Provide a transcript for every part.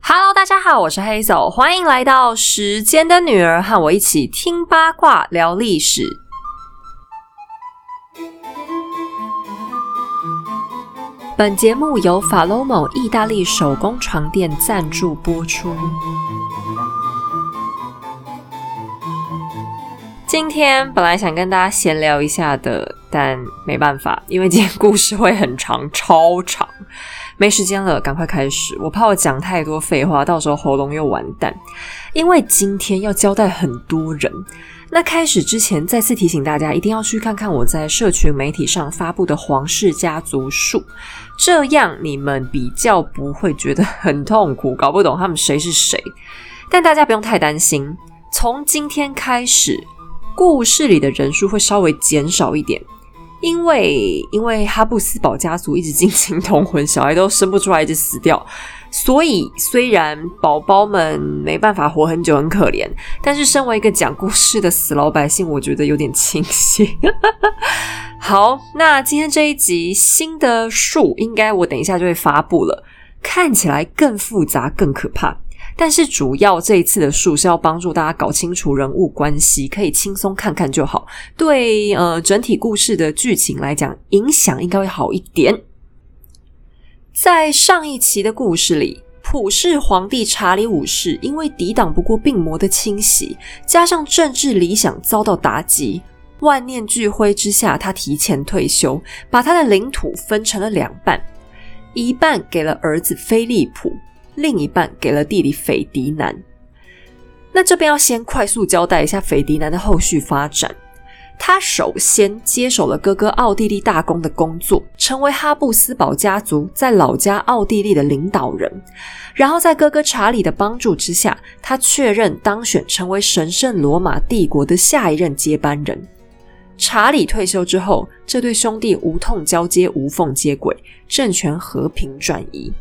Hello，大家好，我是黑手，欢迎来到时间的女儿，和我一起听八卦聊历史。本节目由法罗某意大利手工床垫赞助播出。今天本来想跟大家闲聊一下的，但没办法，因为今天故事会很长，超长。没时间了，赶快开始！我怕我讲太多废话，到时候喉咙又完蛋。因为今天要交代很多人。那开始之前，再次提醒大家，一定要去看看我在社群媒体上发布的皇室家族树，这样你们比较不会觉得很痛苦，搞不懂他们谁是谁。但大家不用太担心，从今天开始，故事里的人数会稍微减少一点。因为因为哈布斯堡家族一直近亲通婚，小孩都生不出来，一直死掉，所以虽然宝宝们没办法活很久，很可怜，但是身为一个讲故事的死老百姓，我觉得有点庆幸。好，那今天这一集新的树，应该我等一下就会发布了，看起来更复杂，更可怕。但是主要这一次的数是要帮助大家搞清楚人物关系，可以轻松看看就好。对，呃，整体故事的剧情来讲，影响应该会好一点。在上一期的故事里，普世皇帝查理五世因为抵挡不过病魔的侵袭，加上政治理想遭到打击，万念俱灰之下，他提前退休，把他的领土分成了两半，一半给了儿子菲利普。另一半给了弟弟斐迪南。那这边要先快速交代一下斐迪南的后续发展。他首先接手了哥哥奥地利大公的工作，成为哈布斯堡家族在老家奥地利的领导人。然后在哥哥查理的帮助之下，他确认当选成为神圣罗马帝国的下一任接班人。查理退休之后，这对兄弟无痛交接，无缝接轨，政权和平转移。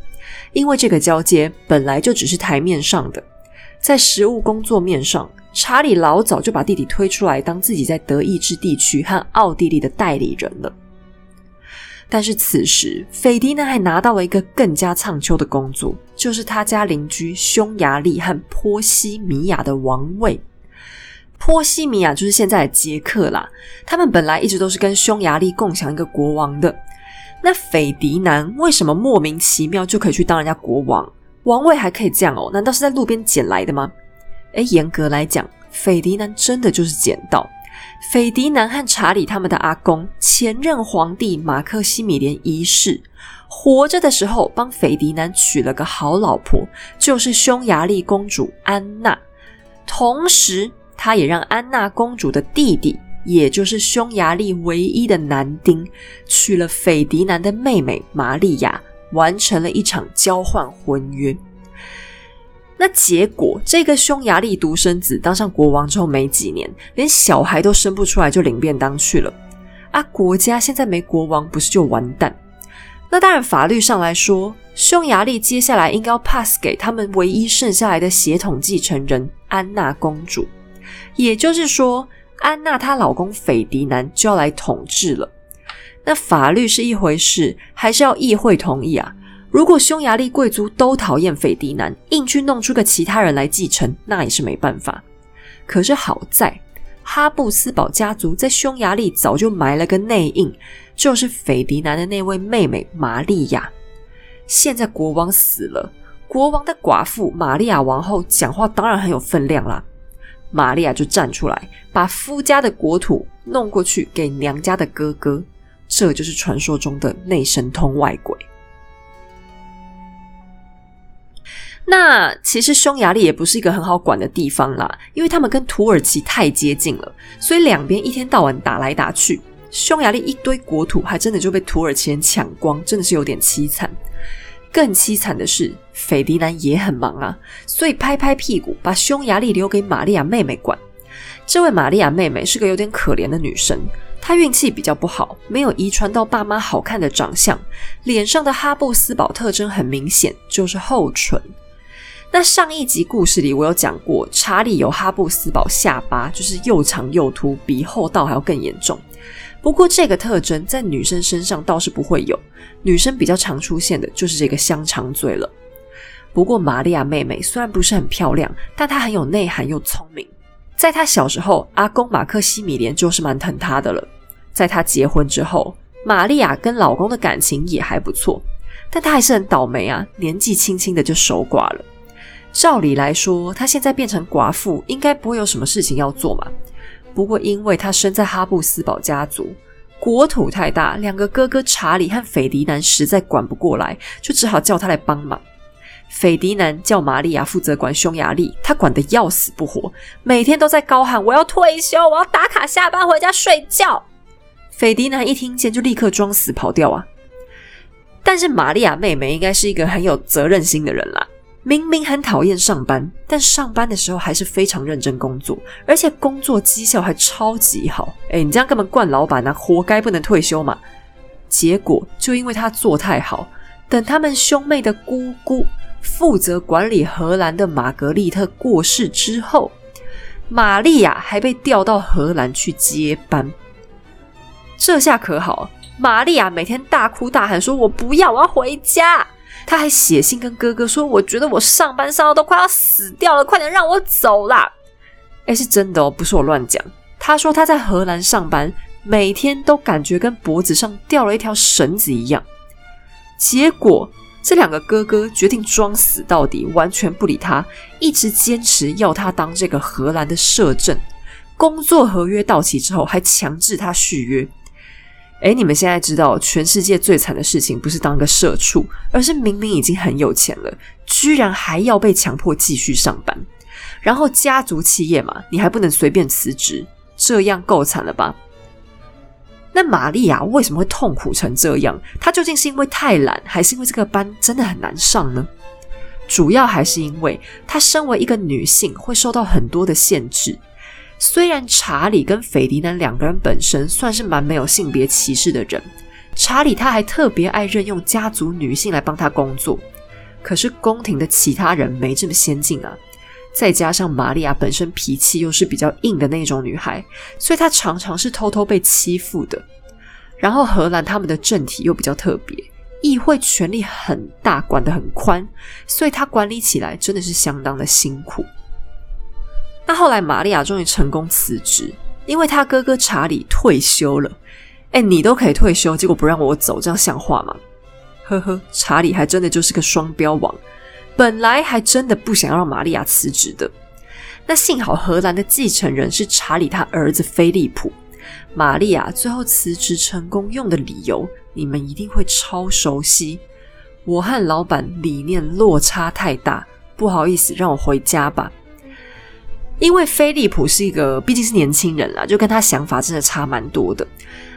因为这个交接本来就只是台面上的，在实务工作面上，查理老早就把弟弟推出来当自己在德意志地区和奥地利的代理人了。但是此时，斐迪南还拿到了一个更加苍秋的工作，就是他家邻居匈牙利和波西米亚的王位。波西米亚就是现在的捷克啦，他们本来一直都是跟匈牙利共享一个国王的。那斐迪南为什么莫名其妙就可以去当人家国王？王位还可以这样哦？难道是在路边捡来的吗？诶，严格来讲，斐迪南真的就是捡到。斐迪南和查理他们的阿公，前任皇帝马克西米连一世，活着的时候帮斐迪南娶了个好老婆，就是匈牙利公主安娜。同时，他也让安娜公主的弟弟。也就是匈牙利唯一的男丁，娶了斐迪南的妹妹玛利亚，完成了一场交换婚约。那结果，这个匈牙利独生子当上国王之后没几年，连小孩都生不出来，就领便当去了。啊，国家现在没国王，不是就完蛋？那当然，法律上来说，匈牙利接下来应该要 pass 给他们唯一剩下来的血统继承人安娜公主，也就是说。安娜她老公斐迪南就要来统治了，那法律是一回事，还是要议会同意啊？如果匈牙利贵族都讨厌斐迪南，硬去弄出个其他人来继承，那也是没办法。可是好在哈布斯堡家族在匈牙利早就埋了个内应，就是斐迪南的那位妹妹玛利亚。现在国王死了，国王的寡妇玛利亚王后讲话当然很有分量啦。玛利亚就站出来，把夫家的国土弄过去给娘家的哥哥，这就是传说中的内神通外鬼。那其实匈牙利也不是一个很好管的地方啦，因为他们跟土耳其太接近了，所以两边一天到晚打来打去，匈牙利一堆国土还真的就被土耳其人抢光，真的是有点凄惨。更凄惨的是，斐迪南也很忙啊，所以拍拍屁股，把匈牙利留给玛利亚妹妹管。这位玛利亚妹妹是个有点可怜的女生，她运气比较不好，没有遗传到爸妈好看的长相，脸上的哈布斯堡特征很明显，就是厚唇。那上一集故事里我有讲过，查理有哈布斯堡下巴，就是又长又凸，比厚道还要更严重。不过这个特征在女生身上倒是不会有，女生比较常出现的就是这个香肠嘴了。不过玛利亚妹妹虽然不是很漂亮，但她很有内涵又聪明。在她小时候，阿公马克西米连就是蛮疼她的了。在她结婚之后，玛利亚跟老公的感情也还不错，但她还是很倒霉啊，年纪轻轻的就守寡了。照理来说，她现在变成寡妇，应该不会有什么事情要做嘛。不过，因为他生在哈布斯堡家族，国土太大，两个哥哥查理和斐迪南实在管不过来，就只好叫他来帮忙。斐迪南叫玛利亚负责管匈牙利，他管得要死不活，每天都在高喊：“我要退休，我要打卡下班回家睡觉。”斐迪南一听见就立刻装死跑掉啊！但是玛利亚妹妹应该是一个很有责任心的人啦。明明很讨厌上班，但上班的时候还是非常认真工作，而且工作绩效还超级好。哎，你这样根本惯老板啊，活该不能退休嘛！结果就因为他做太好，等他们兄妹的姑姑负责管理荷兰的玛格丽特过世之后，玛利亚还被调到荷兰去接班。这下可好，玛利亚每天大哭大喊说：“我不要，我要回家。”他还写信跟哥哥说：“我觉得我上班上到都快要死掉了，快点让我走啦！”哎，是真的哦，不是我乱讲。他说他在荷兰上班，每天都感觉跟脖子上掉了一条绳子一样。结果这两个哥哥决定装死到底，完全不理他，一直坚持要他当这个荷兰的摄政。工作合约到期之后，还强制他续约。哎，你们现在知道全世界最惨的事情不是当个社畜，而是明明已经很有钱了，居然还要被强迫继续上班。然后家族企业嘛，你还不能随便辞职，这样够惨了吧？那玛利亚为什么会痛苦成这样？她究竟是因为太懒，还是因为这个班真的很难上呢？主要还是因为她身为一个女性，会受到很多的限制。虽然查理跟斐迪南两个人本身算是蛮没有性别歧视的人，查理他还特别爱任用家族女性来帮他工作，可是宫廷的其他人没这么先进啊。再加上玛利亚本身脾气又是比较硬的那种女孩，所以她常常是偷偷被欺负的。然后荷兰他们的政体又比较特别，议会权力很大，管得很宽，所以她管理起来真的是相当的辛苦。那后来，玛利亚终于成功辞职，因为她哥哥查理退休了。哎，你都可以退休，结果不让我走，这样像话吗？呵呵，查理还真的就是个双标王，本来还真的不想要让玛利亚辞职的。那幸好荷兰的继承人是查理他儿子菲利普，玛利亚最后辞职成功用的理由，你们一定会超熟悉。我和老板理念落差太大，不好意思，让我回家吧。因为菲利普是一个毕竟是年轻人啦，就跟他想法真的差蛮多的。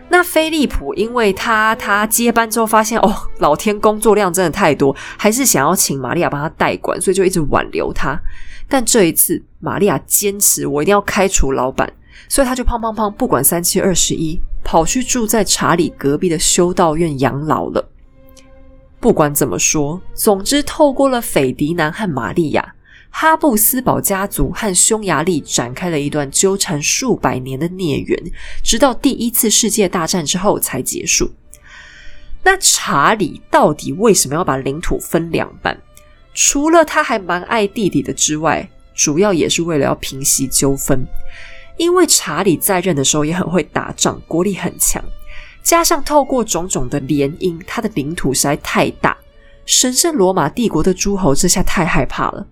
那菲利普因为他他接班之后发现哦，老天工作量真的太多，还是想要请玛利亚帮他代管，所以就一直挽留他。但这一次玛利亚坚持我一定要开除老板，所以他就胖胖胖不管三七二十一，跑去住在查理隔壁的修道院养老了。不管怎么说，总之透过了斐迪南和玛利亚。哈布斯堡家族和匈牙利展开了一段纠缠数百年的孽缘，直到第一次世界大战之后才结束。那查理到底为什么要把领土分两半？除了他还蛮爱弟弟的之外，主要也是为了要平息纠纷。因为查理在任的时候也很会打仗，国力很强，加上透过种种的联姻，他的领土实在太大，神圣罗马帝国的诸侯这下太害怕了。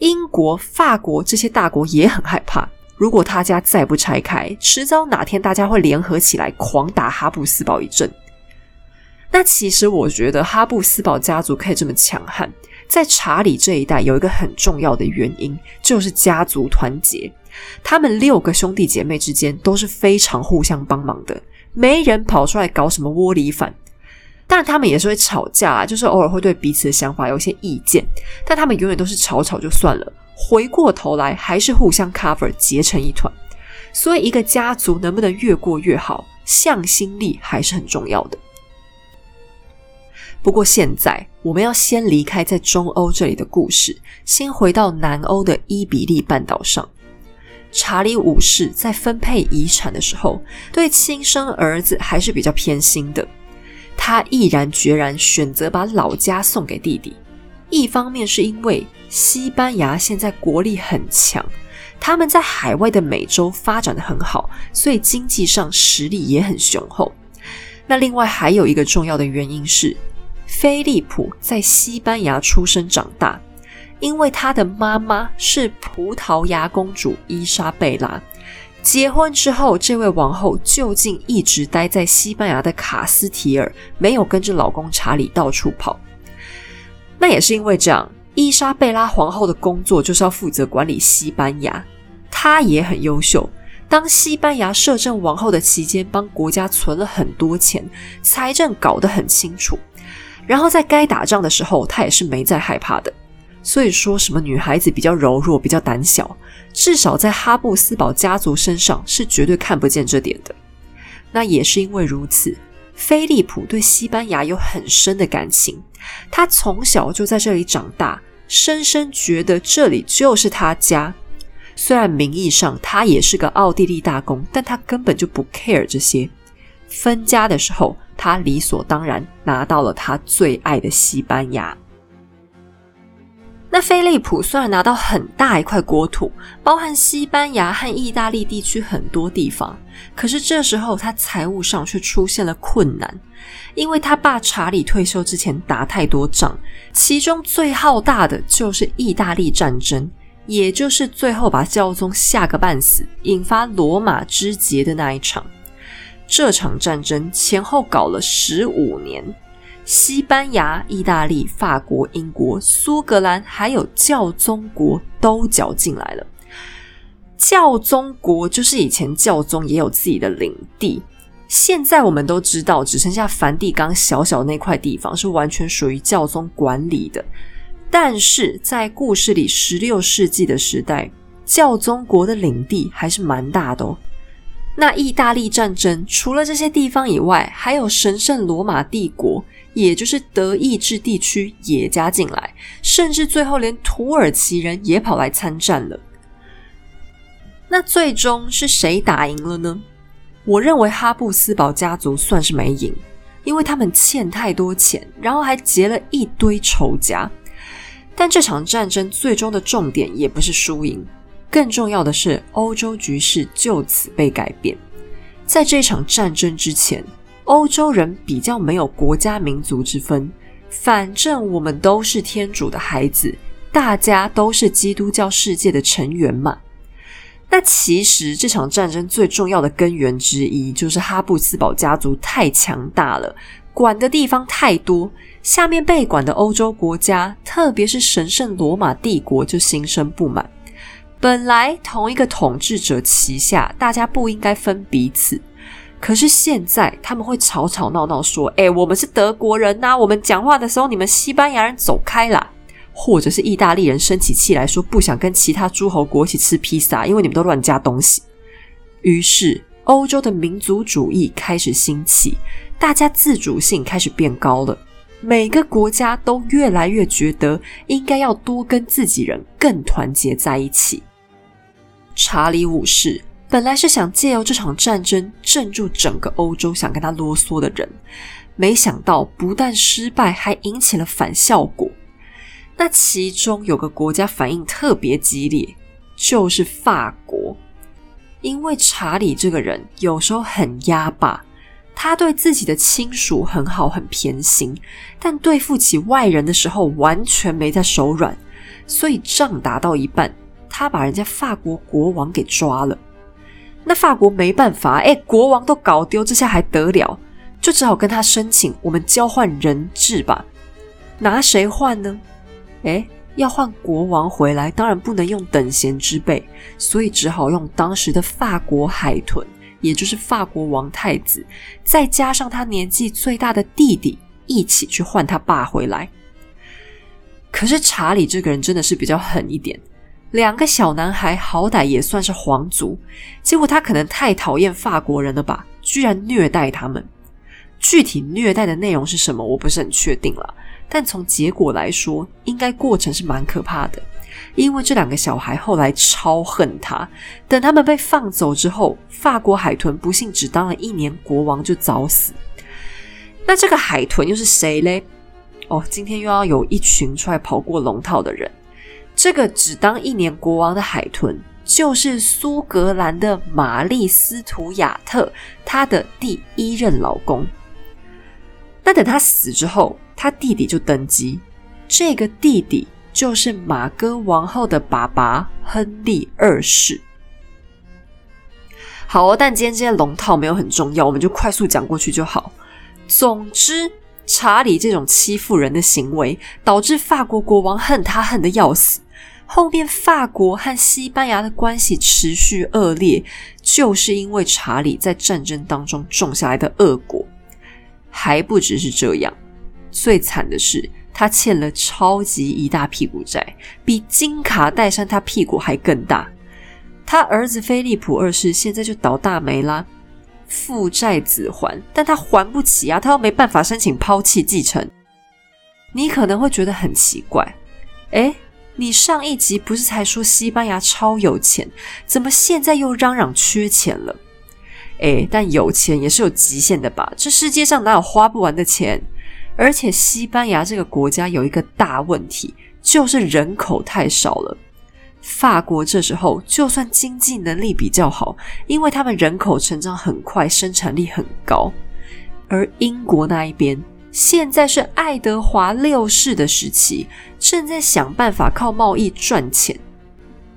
英国、法国这些大国也很害怕，如果他家再不拆开，迟早哪天大家会联合起来狂打哈布斯堡一阵。那其实我觉得哈布斯堡家族可以这么强悍，在查理这一代有一个很重要的原因，就是家族团结。他们六个兄弟姐妹之间都是非常互相帮忙的，没人跑出来搞什么窝里反。但他们也是会吵架啊，就是偶尔会对彼此的想法有一些意见，但他们永远都是吵吵就算了，回过头来还是互相 cover 结成一团。所以，一个家族能不能越过越好，向心力还是很重要的。不过，现在我们要先离开在中欧这里的故事，先回到南欧的伊比利半岛上。查理五世在分配遗产的时候，对亲生儿子还是比较偏心的。他毅然决然选择把老家送给弟弟，一方面是因为西班牙现在国力很强，他们在海外的美洲发展的很好，所以经济上实力也很雄厚。那另外还有一个重要的原因是，菲利普在西班牙出生长大，因为他的妈妈是葡萄牙公主伊莎贝拉。结婚之后，这位王后就近一直待在西班牙的卡斯提尔，没有跟着老公查理到处跑。那也是因为这样，伊莎贝拉皇后的工作就是要负责管理西班牙。她也很优秀，当西班牙摄政王后的期间，帮国家存了很多钱，财政搞得很清楚。然后在该打仗的时候，她也是没再害怕的。所以说什么女孩子比较柔弱、比较胆小，至少在哈布斯堡家族身上是绝对看不见这点的。那也是因为如此，菲利普对西班牙有很深的感情。他从小就在这里长大，深深觉得这里就是他家。虽然名义上他也是个奥地利大公，但他根本就不 care 这些。分家的时候，他理所当然拿到了他最爱的西班牙。那菲利普虽然拿到很大一块国土，包含西班牙和意大利地区很多地方，可是这时候他财务上却出现了困难，因为他爸查理退休之前打太多仗，其中最浩大的就是意大利战争，也就是最后把教宗吓个半死，引发罗马之劫的那一场。这场战争前后搞了十五年。西班牙、意大利、法国、英国、苏格兰，还有教宗国都搅进来了。教宗国就是以前教宗也有自己的领地，现在我们都知道，只剩下梵蒂冈小小那块地方是完全属于教宗管理的。但是在故事里，十六世纪的时代，教宗国的领地还是蛮大的哦。那意大利战争除了这些地方以外，还有神圣罗马帝国。也就是德意志地区也加进来，甚至最后连土耳其人也跑来参战了。那最终是谁打赢了呢？我认为哈布斯堡家族算是没赢，因为他们欠太多钱，然后还结了一堆仇家。但这场战争最终的重点也不是输赢，更重要的是欧洲局势就此被改变。在这场战争之前。欧洲人比较没有国家民族之分，反正我们都是天主的孩子，大家都是基督教世界的成员嘛。那其实这场战争最重要的根源之一，就是哈布斯堡家族太强大了，管的地方太多，下面被管的欧洲国家，特别是神圣罗马帝国，就心生不满。本来同一个统治者旗下，大家不应该分彼此。可是现在他们会吵吵闹闹说：“哎，我们是德国人呐，我们讲话的时候你们西班牙人走开啦。”或者是意大利人生起气来说不想跟其他诸侯国一起吃披萨，因为你们都乱加东西。于是欧洲的民族主义开始兴起，大家自主性开始变高了，每个国家都越来越觉得应该要多跟自己人更团结在一起。查理五世。本来是想借由这场战争镇住整个欧洲，想跟他啰嗦的人，没想到不但失败，还引起了反效果。那其中有个国家反应特别激烈，就是法国。因为查理这个人有时候很压霸，他对自己的亲属很好，很偏心，但对付起外人的时候完全没在手软。所以仗打到一半，他把人家法国国王给抓了。那法国没办法，哎，国王都搞丢，这下还得了？就只好跟他申请，我们交换人质吧。拿谁换呢？哎，要换国王回来，当然不能用等闲之辈，所以只好用当时的法国海豚，也就是法国王太子，再加上他年纪最大的弟弟，一起去换他爸回来。可是查理这个人真的是比较狠一点。两个小男孩好歹也算是皇族，结果他可能太讨厌法国人了吧，居然虐待他们。具体虐待的内容是什么，我不是很确定了。但从结果来说，应该过程是蛮可怕的，因为这两个小孩后来超恨他。等他们被放走之后，法国海豚不幸只当了一年国王就早死。那这个海豚又是谁嘞？哦，今天又要有一群出来跑过龙套的人。这个只当一年国王的海豚，就是苏格兰的玛丽斯图亚特，他的第一任老公。那等他死之后，他弟弟就登基。这个弟弟就是马哥王后的爸爸亨利二世。好，但今天这些龙套没有很重要，我们就快速讲过去就好。总之，查理这种欺负人的行为，导致法国国王恨他恨得要死。后面法国和西班牙的关系持续恶劣，就是因为查理在战争当中种下来的恶果。还不只是这样，最惨的是他欠了超级一大屁股债，比金卡戴珊他屁股还更大。他儿子菲利普二世现在就倒大霉啦，父债子还，但他还不起啊，他又没办法申请抛弃继承。你可能会觉得很奇怪，诶，你上一集不是才说西班牙超有钱，怎么现在又嚷嚷缺钱了？诶，但有钱也是有极限的吧？这世界上哪有花不完的钱？而且西班牙这个国家有一个大问题，就是人口太少了。法国这时候就算经济能力比较好，因为他们人口成长很快，生产力很高。而英国那一边现在是爱德华六世的时期，正在想办法靠贸易赚钱。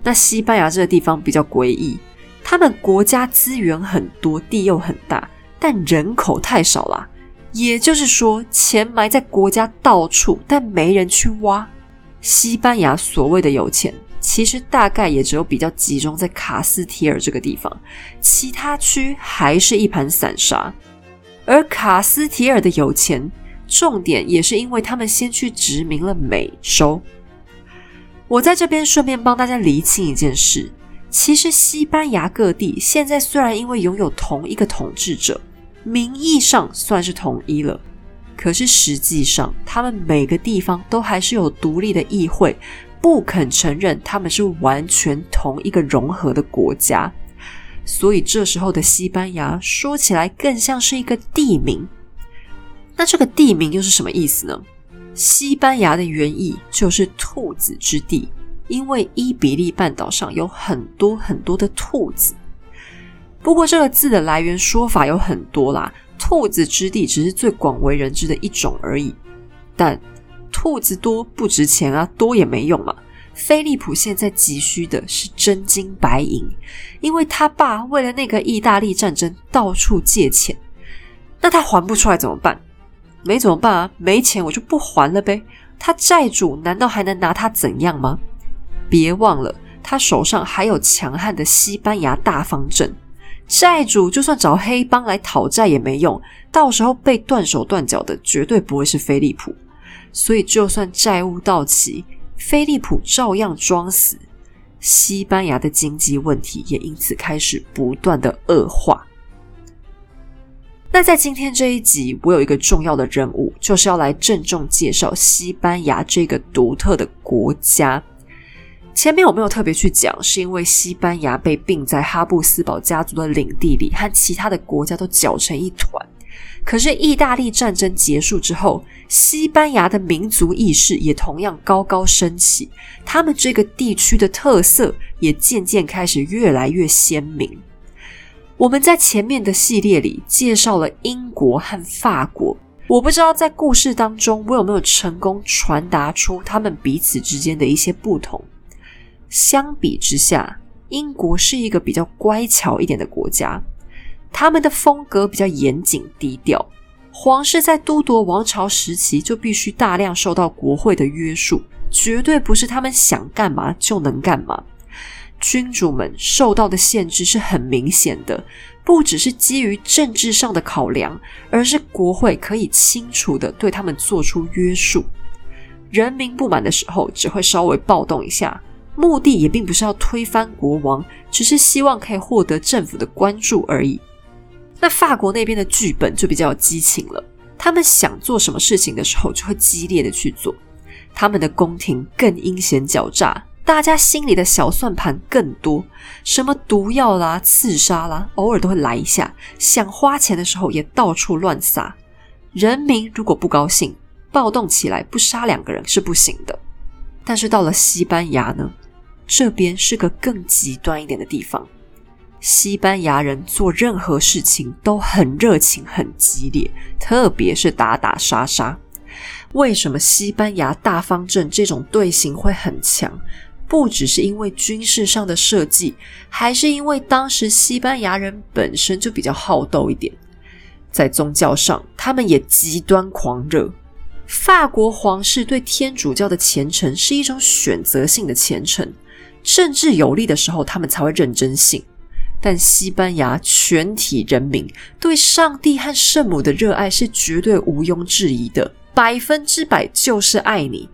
那西班牙这个地方比较诡异，他们国家资源很多，地又很大，但人口太少啦。也就是说，钱埋在国家到处，但没人去挖。西班牙所谓的有钱。其实大概也只有比较集中在卡斯提尔这个地方，其他区还是一盘散沙。而卡斯提尔的有钱，重点也是因为他们先去殖民了美洲。我在这边顺便帮大家厘清一件事：其实西班牙各地现在虽然因为拥有同一个统治者，名义上算是统一了，可是实际上他们每个地方都还是有独立的议会。不肯承认他们是完全同一个融合的国家，所以这时候的西班牙说起来更像是一个地名。那这个地名又是什么意思呢？西班牙的原意就是兔子之地，因为伊比利半岛上有很多很多的兔子。不过这个字的来源说法有很多啦，兔子之地只是最广为人知的一种而已，但。兔子多不值钱啊，多也没用嘛。菲利普现在急需的是真金白银，因为他爸为了那个意大利战争到处借钱，那他还不出来怎么办？没怎么办啊？没钱我就不还了呗。他债主难道还能拿他怎样吗？别忘了，他手上还有强悍的西班牙大方阵，债主就算找黑帮来讨债也没用，到时候被断手断脚的绝对不会是菲利普。所以，就算债务到期，菲利普照样装死。西班牙的经济问题也因此开始不断的恶化。那在今天这一集，我有一个重要的任务，就是要来郑重介绍西班牙这个独特的国家。前面我没有特别去讲，是因为西班牙被并在哈布斯堡家族的领地里，和其他的国家都搅成一团。可是，意大利战争结束之后，西班牙的民族意识也同样高高升起，他们这个地区的特色也渐渐开始越来越鲜明。我们在前面的系列里介绍了英国和法国，我不知道在故事当中我有没有成功传达出他们彼此之间的一些不同。相比之下，英国是一个比较乖巧一点的国家。他们的风格比较严谨低调，皇室在都铎王朝时期就必须大量受到国会的约束，绝对不是他们想干嘛就能干嘛。君主们受到的限制是很明显的，不只是基于政治上的考量，而是国会可以清楚的对他们做出约束。人民不满的时候，只会稍微暴动一下，目的也并不是要推翻国王，只是希望可以获得政府的关注而已。那法国那边的剧本就比较有激情了，他们想做什么事情的时候就会激烈的去做，他们的宫廷更阴险狡诈，大家心里的小算盘更多，什么毒药啦、刺杀啦，偶尔都会来一下。想花钱的时候也到处乱撒，人民如果不高兴，暴动起来不杀两个人是不行的。但是到了西班牙呢，这边是个更极端一点的地方。西班牙人做任何事情都很热情、很激烈，特别是打打杀杀。为什么西班牙大方阵这种队形会很强？不只是因为军事上的设计，还是因为当时西班牙人本身就比较好斗一点。在宗教上，他们也极端狂热。法国皇室对天主教的虔诚是一种选择性的虔诚，政治有利的时候，他们才会认真信。但西班牙全体人民对上帝和圣母的热爱是绝对毋庸置疑的，百分之百就是爱你。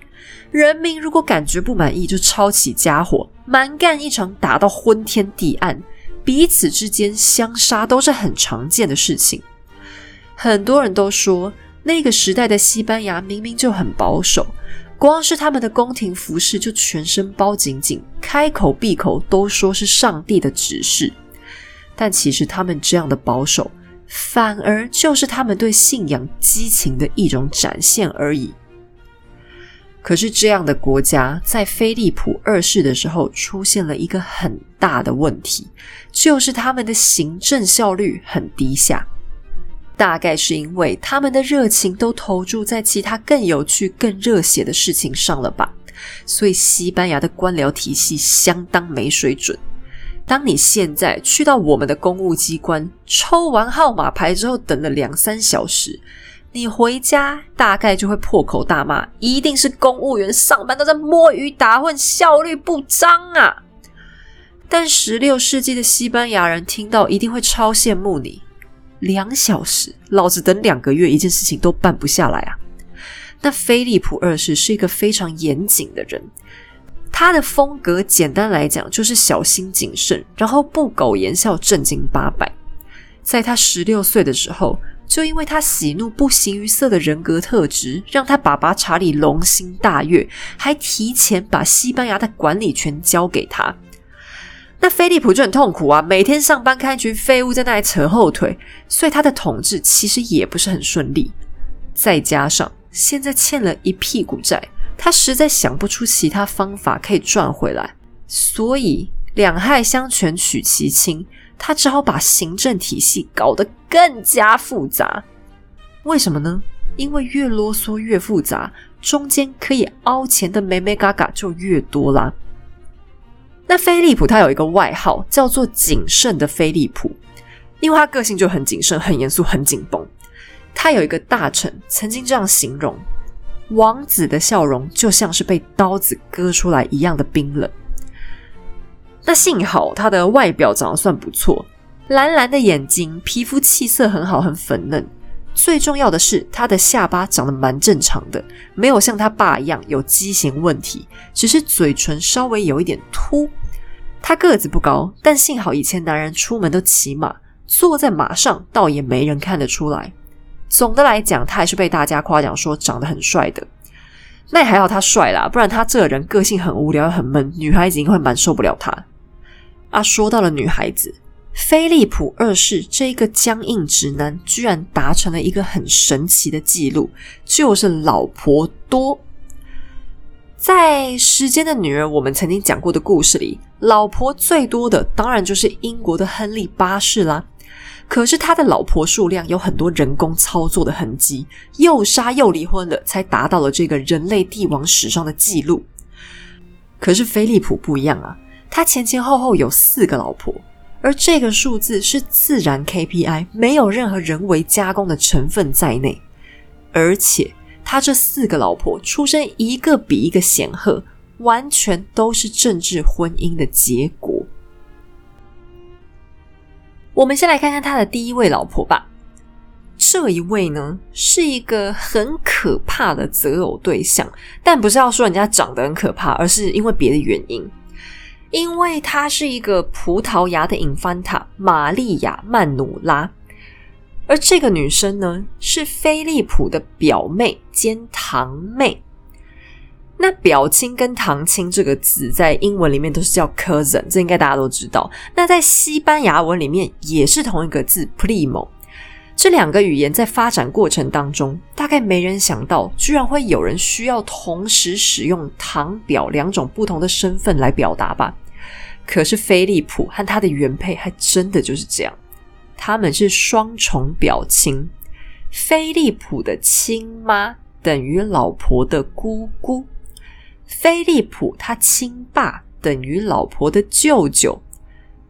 人民如果感觉不满意，就抄起家伙，蛮干一场，打到昏天地暗，彼此之间相杀都是很常见的事情。很多人都说，那个时代的西班牙明明就很保守，光是他们的宫廷服饰就全身包紧紧，开口闭口都说是上帝的指示。但其实他们这样的保守，反而就是他们对信仰激情的一种展现而已。可是，这样的国家在菲利普二世的时候出现了一个很大的问题，就是他们的行政效率很低下。大概是因为他们的热情都投注在其他更有趣、更热血的事情上了吧？所以，西班牙的官僚体系相当没水准。当你现在去到我们的公务机关，抽完号码牌之后，等了两三小时。你回家大概就会破口大骂，一定是公务员上班都在摸鱼打混，效率不彰啊！但十六世纪的西班牙人听到一定会超羡慕你，两小时，老子等两个月一件事情都办不下来啊！那菲利普二世是一个非常严谨的人，他的风格简单来讲就是小心谨慎，然后不苟言笑，正经八百。在他十六岁的时候。就因为他喜怒不形于色的人格特质，让他爸爸查理龙心大悦，还提前把西班牙的管理权交给他。那菲利普就很痛苦啊，每天上班看一群废物在那里扯后腿，所以他的统治其实也不是很顺利。再加上现在欠了一屁股债，他实在想不出其他方法可以赚回来，所以两害相权取其轻。他只好把行政体系搞得更加复杂，为什么呢？因为越啰嗦越复杂，中间可以凹钱的美美嘎嘎就越多啦。那菲利普他有一个外号叫做“谨慎的菲利普”，因为他个性就很谨慎、很严肃、很紧绷。他有一个大臣曾经这样形容：王子的笑容就像是被刀子割出来一样的冰冷。那幸好他的外表长得算不错，蓝蓝的眼睛，皮肤气色很好，很粉嫩。最重要的是，他的下巴长得蛮正常的，没有像他爸一样有畸形问题，只是嘴唇稍微有一点凸。他个子不高，但幸好以前男人出门都骑马，坐在马上倒也没人看得出来。总的来讲，他还是被大家夸奖说长得很帅的。那还好他帅啦，不然他这人个性很无聊很闷，女孩子应该会蛮受不了他。啊，说到了女孩子，菲利普二世这个僵硬直男，居然达成了一个很神奇的记录，就是老婆多。在《时间的女儿》我们曾经讲过的故事里，老婆最多的当然就是英国的亨利八世啦。可是他的老婆数量有很多人工操作的痕迹，又杀又离婚了，才达到了这个人类帝王史上的记录。可是菲利普不一样啊。他前前后后有四个老婆，而这个数字是自然 KPI，没有任何人为加工的成分在内。而且他这四个老婆出身一个比一个显赫，完全都是政治婚姻的结果。我们先来看看他的第一位老婆吧。这一位呢，是一个很可怕的择偶对象，但不是要说人家长得很可怕，而是因为别的原因。因为她是一个葡萄牙的隐翻塔玛利亚曼努拉，而这个女生呢是菲利普的表妹兼堂妹。那表亲跟堂亲这个字在英文里面都是叫 cousin，这应该大家都知道。那在西班牙文里面也是同一个字 primo。这两个语言在发展过程当中，大概没人想到，居然会有人需要同时使用堂表两种不同的身份来表达吧？可是菲利普和他的原配还真的就是这样，他们是双重表亲。菲利普的亲妈等于老婆的姑姑，菲利普他亲爸等于老婆的舅舅，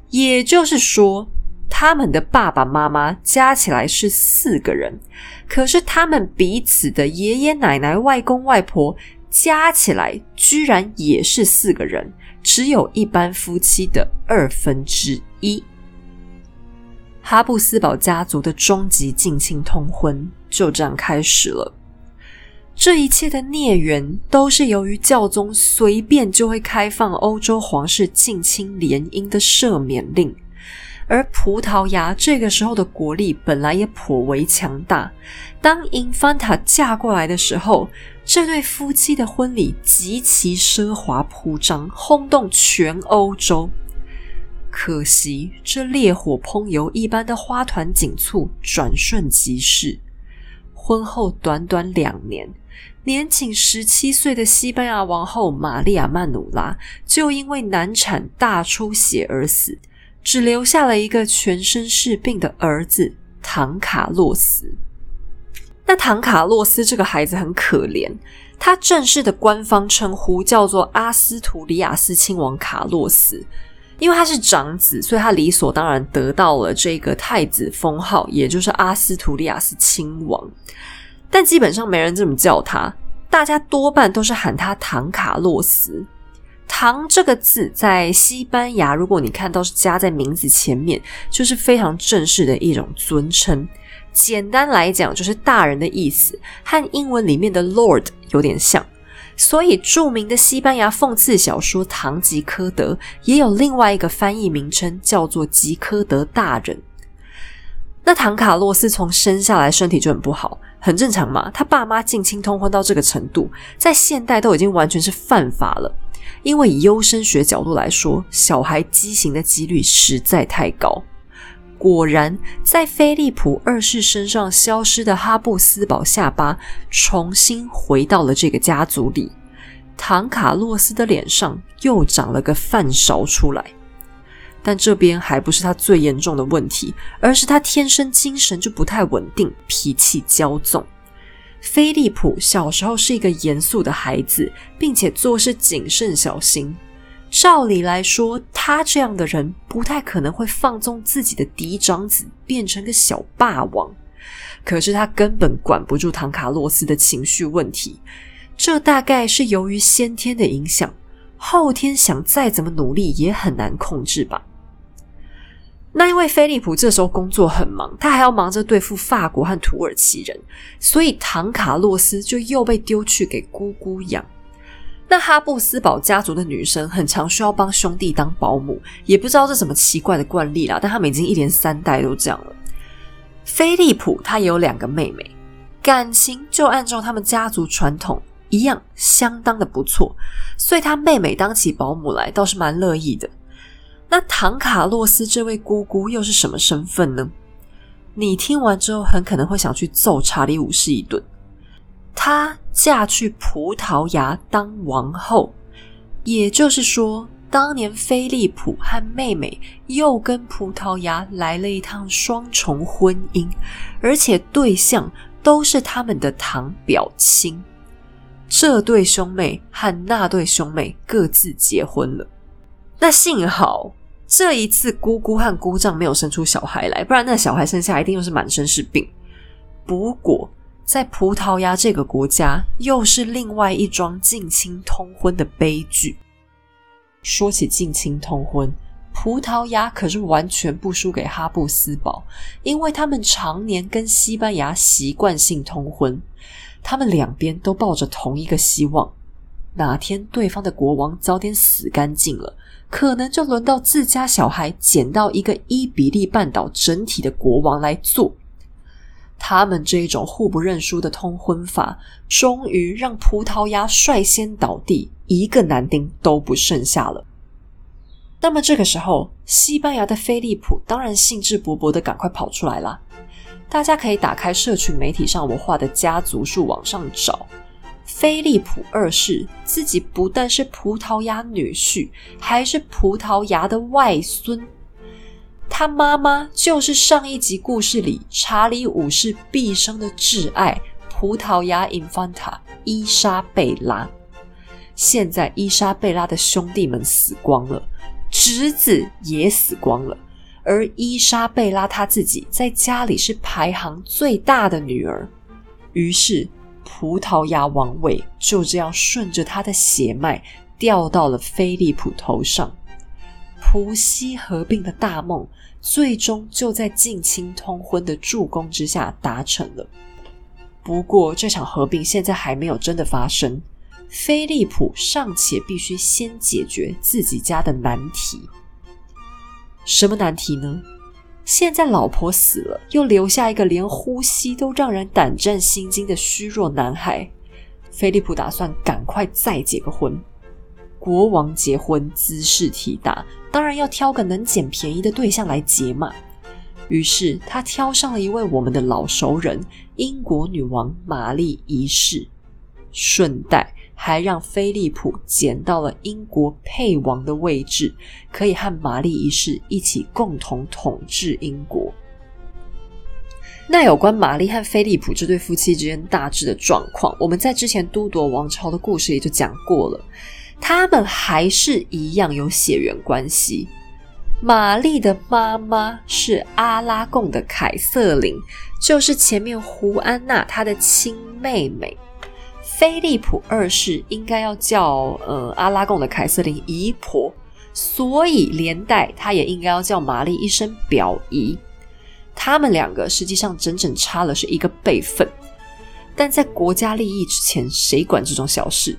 也就是说。他们的爸爸妈妈加起来是四个人，可是他们彼此的爷爷奶奶、外公外婆加起来居然也是四个人，只有一般夫妻的二分之一。哈布斯堡家族的终极近亲通婚就这样开始了。这一切的孽缘都是由于教宗随便就会开放欧洲皇室近亲联姻的赦免令。而葡萄牙这个时候的国力本来也颇为强大。当 Infanta 嫁过来的时候，这对夫妻的婚礼极其奢华铺张，轰动全欧洲。可惜，这烈火烹油一般的花团锦簇转瞬即逝。婚后短短两年，年仅十七岁的西班牙王后玛利亚曼努拉就因为难产大出血而死。只留下了一个全身是病的儿子唐卡洛斯。那唐卡洛斯这个孩子很可怜，他正式的官方称呼叫做阿斯图里亚斯亲王卡洛斯，因为他是长子，所以他理所当然得到了这个太子封号，也就是阿斯图里亚斯亲王。但基本上没人这么叫他，大家多半都是喊他唐卡洛斯。唐这个字在西班牙，如果你看到是加在名字前面，就是非常正式的一种尊称。简单来讲，就是大人的意思，和英文里面的 Lord 有点像。所以，著名的西班牙讽刺小说《堂吉诃德》也有另外一个翻译名称，叫做吉科德大人。那唐卡洛斯从生下来身体就很不好，很正常嘛。他爸妈近亲通婚到这个程度，在现代都已经完全是犯法了。因为以优生学角度来说，小孩畸形的几率实在太高。果然，在菲利普二世身上消失的哈布斯堡下巴，重新回到了这个家族里。唐卡洛斯的脸上又长了个饭勺出来。但这边还不是他最严重的问题，而是他天生精神就不太稳定，脾气骄纵。菲利普小时候是一个严肃的孩子，并且做事谨慎小心。照理来说，他这样的人不太可能会放纵自己的嫡长子变成个小霸王。可是他根本管不住唐卡洛斯的情绪问题，这大概是由于先天的影响，后天想再怎么努力也很难控制吧。那因为菲利普这时候工作很忙，他还要忙着对付法国和土耳其人，所以唐卡洛斯就又被丢去给姑姑养。那哈布斯堡家族的女生很常需要帮兄弟当保姆，也不知道这什么奇怪的惯例啦，但他们已经一连三代都这样了。菲利普他也有两个妹妹，感情就按照他们家族传统一样，相当的不错，所以他妹妹当起保姆来倒是蛮乐意的。那唐卡洛斯这位姑姑又是什么身份呢？你听完之后很可能会想去揍查理五世一顿。她嫁去葡萄牙当王后，也就是说，当年菲利普和妹妹又跟葡萄牙来了一趟双重婚姻，而且对象都是他们的堂表亲。这对兄妹和那对兄妹各自结婚了。那幸好。这一次，姑姑和姑丈没有生出小孩来，不然那小孩生下一定又是满身是病。不过，在葡萄牙这个国家，又是另外一桩近亲通婚的悲剧。说起近亲通婚，葡萄牙可是完全不输给哈布斯堡，因为他们常年跟西班牙习惯性通婚，他们两边都抱着同一个希望：哪天对方的国王早点死干净了。可能就轮到自家小孩捡到一个伊比利半岛整体的国王来做。他们这一种互不认输的通婚法，终于让葡萄牙率先倒地，一个男丁都不剩下了。那么这个时候，西班牙的菲利普当然兴致勃勃的赶快跑出来了。大家可以打开社群媒体上我画的家族树往上找。菲利普二世自己不但是葡萄牙女婿，还是葡萄牙的外孙。他妈妈就是上一集故事里查理五世毕生的挚爱——葡萄牙 Infanta 伊莎贝拉。现在伊莎贝拉的兄弟们死光了，侄子也死光了。而伊莎贝拉她自己在家里是排行最大的女儿，于是葡萄牙王位就这样顺着他的血脉掉到了菲利普头上。葡西合并的大梦最终就在近亲通婚的助攻之下达成了。不过这场合并现在还没有真的发生，菲利普尚且必须先解决自己家的难题。什么难题呢？现在老婆死了，又留下一个连呼吸都让人胆战心惊的虚弱男孩。菲利普打算赶快再结个婚。国王结婚姿势体大，当然要挑个能捡便宜的对象来结嘛。于是他挑上了一位我们的老熟人——英国女王玛丽一世，顺带。还让菲利普捡到了英国配王的位置，可以和玛丽一世一起共同统治英国。那有关玛丽和菲利普这对夫妻之间大致的状况，我们在之前都铎王朝的故事里就讲过了。他们还是一样有血缘关系。玛丽的妈妈是阿拉贡的凯瑟琳，就是前面胡安娜她的亲妹妹。菲利普二世应该要叫呃阿拉贡的凯瑟琳姨婆，所以连带他也应该要叫玛丽一声表姨。他们两个实际上整整差了是一个辈分，但在国家利益之前，谁管这种小事？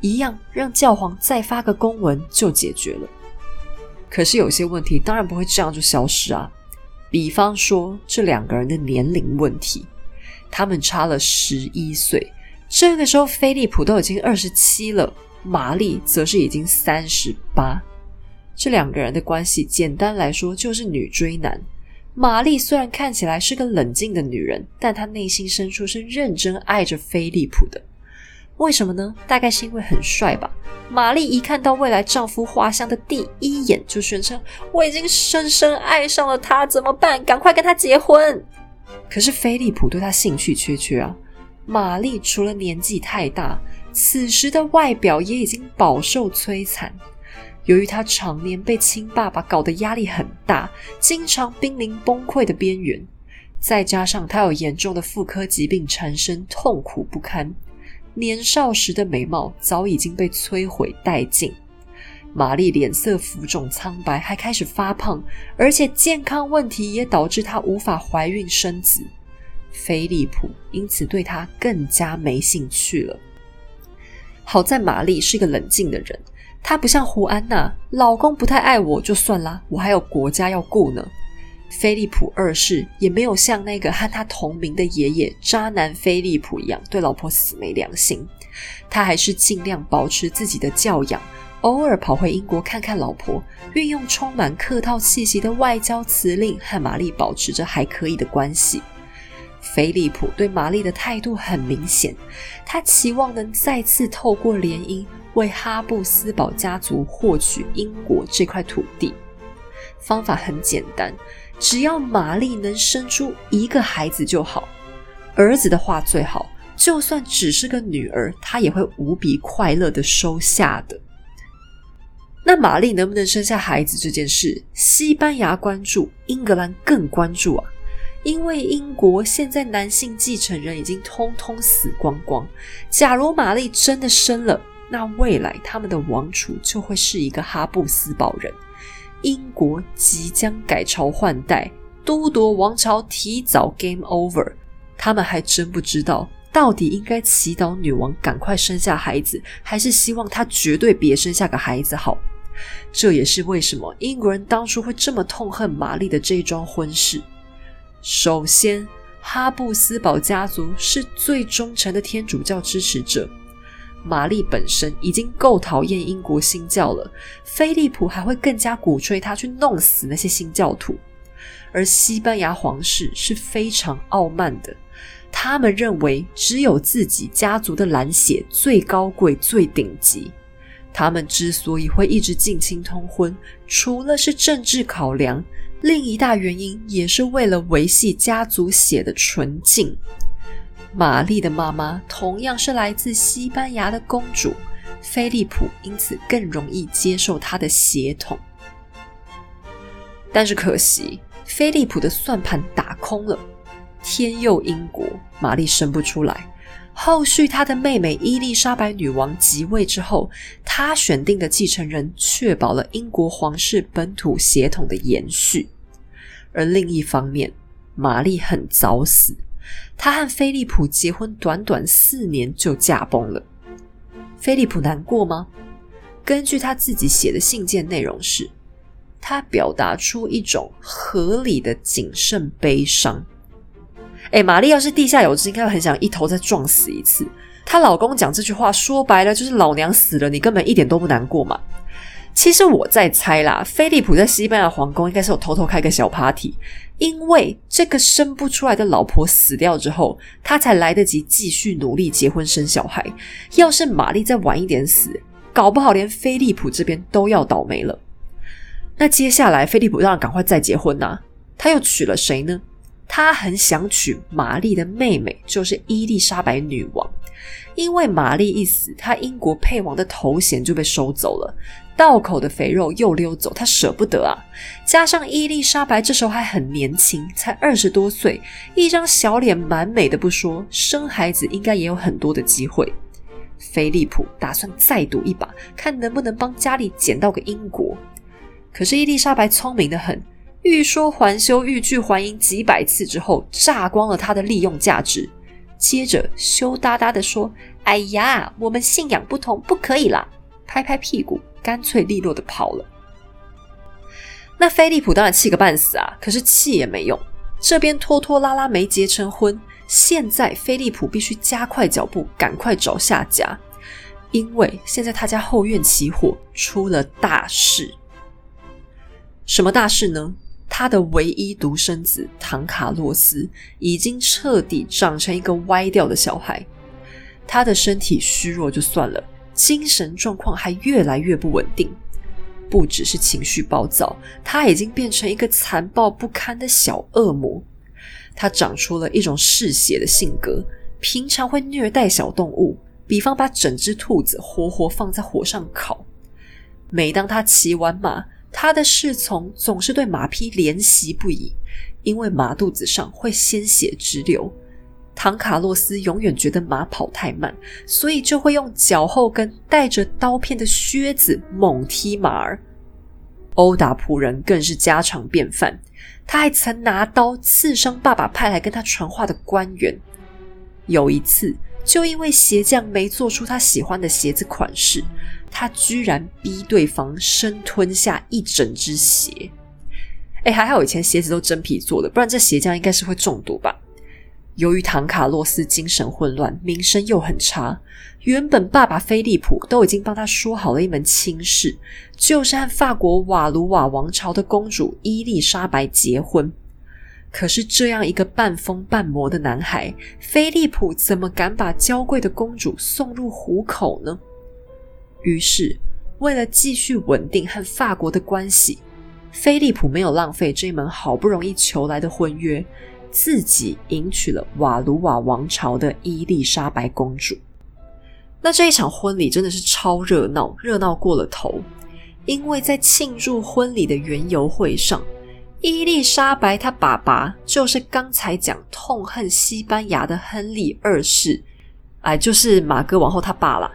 一样让教皇再发个公文就解决了。可是有些问题当然不会这样就消失啊，比方说这两个人的年龄问题，他们差了十一岁。这个时候，菲利普都已经二十七了，玛丽则是已经三十八。这两个人的关系，简单来说就是女追男。玛丽虽然看起来是个冷静的女人，但她内心深处是认真爱着菲利普的。为什么呢？大概是因为很帅吧。玛丽一看到未来丈夫画像的第一眼，就宣称：“我已经深深爱上了他，怎么办？赶快跟他结婚！”可是菲利普对她兴趣缺缺啊。玛丽除了年纪太大，此时的外表也已经饱受摧残。由于她常年被亲爸爸搞得压力很大，经常濒临崩溃的边缘，再加上她有严重的妇科疾病缠身，痛苦不堪。年少时的美貌早已经被摧毁殆尽。玛丽脸色浮肿苍白，还开始发胖，而且健康问题也导致她无法怀孕生子。菲利普因此对他更加没兴趣了。好在玛丽是个冷静的人，她不像胡安娜，老公不太爱我就算啦，我还有国家要顾呢。菲利普二世也没有像那个和他同名的爷爷渣男菲利普一样对老婆死没良心，他还是尽量保持自己的教养，偶尔跑回英国看看老婆，运用充满客套气息的外交辞令和玛丽保持着还可以的关系。菲利普对玛丽的态度很明显，他期望能再次透过联姻为哈布斯堡家族获取英国这块土地。方法很简单，只要玛丽能生出一个孩子就好，儿子的话最好，就算只是个女儿，他也会无比快乐的收下的。那玛丽能不能生下孩子这件事，西班牙关注，英格兰更关注啊。因为英国现在男性继承人已经通通死光光，假如玛丽真的生了，那未来他们的王储就会是一个哈布斯堡人，英国即将改朝换代，都铎王朝提早 game over。他们还真不知道，到底应该祈祷女王赶快生下孩子，还是希望她绝对别生下个孩子好。这也是为什么英国人当初会这么痛恨玛丽的这一桩婚事。首先，哈布斯堡家族是最忠诚的天主教支持者。玛丽本身已经够讨厌英国新教了，菲利普还会更加鼓吹他去弄死那些新教徒。而西班牙皇室是非常傲慢的，他们认为只有自己家族的蓝血最高贵、最顶级。他们之所以会一直近亲通婚，除了是政治考量，另一大原因也是为了维系家族血的纯净。玛丽的妈妈同样是来自西班牙的公主，菲利普因此更容易接受她的血统。但是可惜，菲利普的算盘打空了，天佑英国，玛丽生不出来。后续，他的妹妹伊丽莎白女王即位之后，他选定的继承人确保了英国皇室本土血统的延续。而另一方面，玛丽很早死，她和菲利普结婚短短四年就驾崩了。菲利普难过吗？根据他自己写的信件内容是，他表达出一种合理的谨慎悲伤。哎，玛丽要是地下有知，应该会很想一头再撞死一次。她老公讲这句话，说白了就是老娘死了，你根本一点都不难过嘛。其实我在猜啦，菲利普在西班牙皇宫应该是有偷偷开个小 party，因为这个生不出来的老婆死掉之后，他才来得及继续努力结婚生小孩。要是玛丽再晚一点死，搞不好连菲利普这边都要倒霉了。那接下来，菲利普当然赶快再结婚呐，他又娶了谁呢？他很想娶玛丽的妹妹，就是伊丽莎白女王。因为玛丽一死，他英国配王的头衔就被收走了，道口的肥肉又溜走，他舍不得啊。加上伊丽莎白这时候还很年轻，才二十多岁，一张小脸蛮美的不说，生孩子应该也有很多的机会。菲利普打算再赌一把，看能不能帮家里捡到个英国。可是伊丽莎白聪明的很。欲说还休，欲拒还迎几百次之后，榨光了他的利用价值。接着羞答答的说：“哎呀，我们信仰不同，不可以啦！”拍拍屁股，干脆利落的跑了。那菲利普当然气个半死啊，可是气也没用。这边拖拖拉拉没结成婚，现在菲利普必须加快脚步，赶快找下家，因为现在他家后院起火，出了大事。什么大事呢？他的唯一独生子唐卡洛斯已经彻底长成一个歪掉的小孩，他的身体虚弱就算了，精神状况还越来越不稳定。不只是情绪暴躁，他已经变成一个残暴不堪的小恶魔。他长出了一种嗜血的性格，平常会虐待小动物，比方把整只兔子活活放在火上烤。每当他骑完马，他的侍从总是对马匹怜惜不已，因为马肚子上会鲜血直流。唐卡洛斯永远觉得马跑太慢，所以就会用脚后跟带着刀片的靴子猛踢马儿。殴打仆人更是家常便饭。他还曾拿刀刺伤爸爸派来跟他传话的官员。有一次，就因为鞋匠没做出他喜欢的鞋子款式。他居然逼对方生吞下一整只鞋，哎，还好以前鞋子都真皮做的，不然这鞋匠应该是会中毒吧。由于唐卡洛斯精神混乱，名声又很差，原本爸爸菲利普都已经帮他说好了一门亲事，就是和法国瓦卢瓦王朝的公主伊丽莎白结婚。可是这样一个半疯半魔的男孩，菲利普怎么敢把娇贵的公主送入虎口呢？于是，为了继续稳定和法国的关系，菲利普没有浪费这门好不容易求来的婚约，自己迎娶了瓦卢瓦王朝的伊丽莎白公主。那这一场婚礼真的是超热闹，热闹过了头。因为在庆祝婚礼的缘由会上，伊丽莎白她爸爸就是刚才讲痛恨西班牙的亨利二世，哎，就是马哥王后他爸了。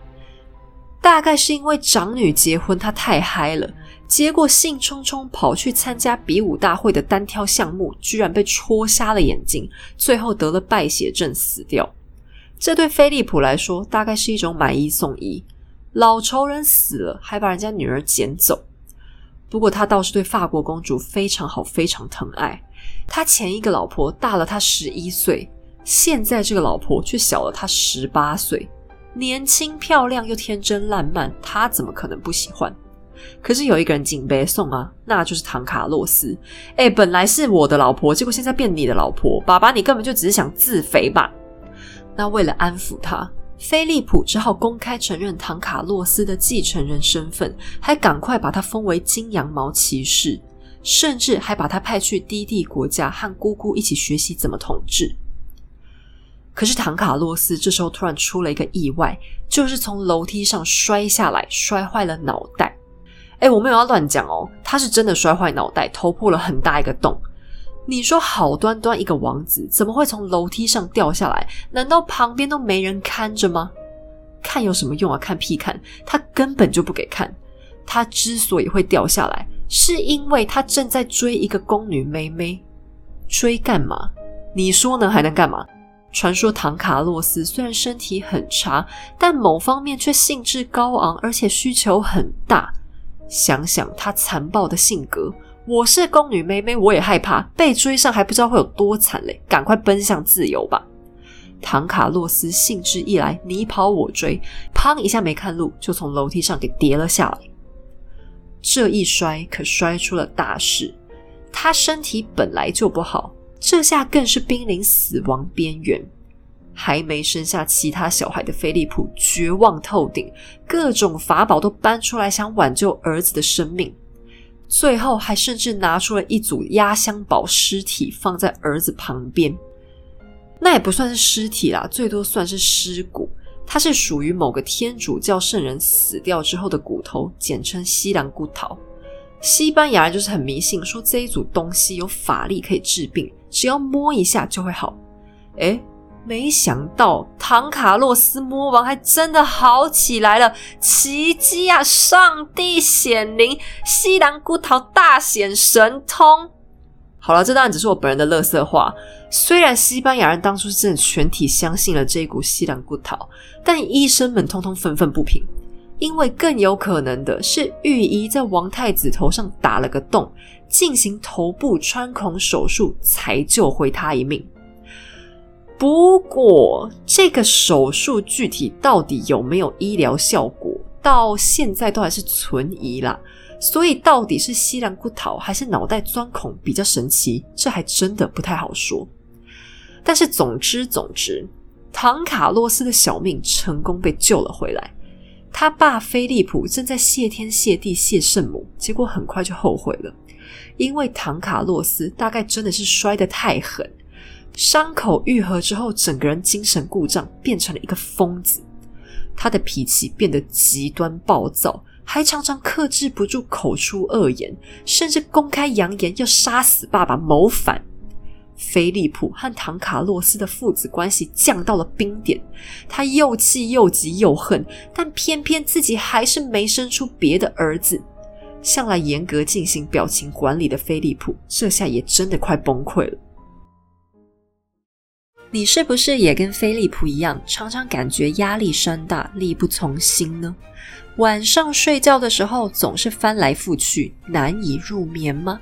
大概是因为长女结婚，他太嗨了，结果兴冲冲跑去参加比武大会的单挑项目，居然被戳瞎了眼睛，最后得了败血症死掉。这对菲利普来说，大概是一种买一送一，老仇人死了，还把人家女儿捡走。不过他倒是对法国公主非常好，非常疼爱。他前一个老婆大了他十一岁，现在这个老婆却小了他十八岁。年轻漂亮又天真烂漫，他怎么可能不喜欢？可是有一个人警备送啊，那就是唐卡洛斯。哎，本来是我的老婆，结果现在变你的老婆，爸爸，你根本就只是想自肥吧？那为了安抚他，菲利普只好公开承认唐卡洛斯的继承人身份，还赶快把他封为金羊毛骑士，甚至还把他派去低地国家和姑姑一起学习怎么统治。可是唐卡洛斯这时候突然出了一个意外，就是从楼梯上摔下来，摔坏了脑袋。哎，我没有要乱讲哦，他是真的摔坏脑袋，头破了很大一个洞。你说好端端一个王子，怎么会从楼梯上掉下来？难道旁边都没人看着吗？看有什么用啊？看屁看！他根本就不给看。他之所以会掉下来，是因为他正在追一个宫女妹妹。追干嘛？你说呢？还能干嘛？传说唐卡洛斯虽然身体很差，但某方面却兴致高昂，而且需求很大。想想他残暴的性格，我是宫女妹妹，我也害怕被追上，还不知道会有多惨嘞！赶快奔向自由吧！唐卡洛斯兴致一来，你跑我追，砰一下没看路，就从楼梯上给跌了下来。这一摔可摔出了大事，他身体本来就不好。这下更是濒临死亡边缘，还没生下其他小孩的菲利普绝望透顶，各种法宝都搬出来想挽救儿子的生命，最后还甚至拿出了一组压箱宝尸体放在儿子旁边。那也不算是尸体啦，最多算是尸骨。它是属于某个天主教圣人死掉之后的骨头，简称西兰骨头。西班牙人就是很迷信，说这一组东西有法力可以治病，只要摸一下就会好。诶，没想到唐卡洛斯摸完还真的好起来了，奇迹啊！上帝显灵，西兰骨桃大显神通。好了，这当然只是我本人的乐色话。虽然西班牙人当初是真的全体相信了这一股西兰骨桃，但医生们通通愤愤不平。因为更有可能的是，御医在王太子头上打了个洞，进行头部穿孔手术，才救回他一命。不过，这个手术具体到底有没有医疗效果，到现在都还是存疑啦。所以，到底是西兰骨头还是脑袋钻孔比较神奇，这还真的不太好说。但是，总之总之，唐卡洛斯的小命成功被救了回来。他爸菲利普正在谢天谢地谢圣母，结果很快就后悔了，因为唐卡洛斯大概真的是摔得太狠，伤口愈合之后，整个人精神故障，变成了一个疯子。他的脾气变得极端暴躁，还常常克制不住口出恶言，甚至公开扬言要杀死爸爸，谋反。菲利普和唐卡洛斯的父子关系降到了冰点，他又气又急又恨，但偏偏自己还是没生出别的儿子。向来严格进行表情管理的菲利普，这下也真的快崩溃了。你是不是也跟菲利普一样，常常感觉压力山大，力不从心呢？晚上睡觉的时候总是翻来覆去，难以入眠吗？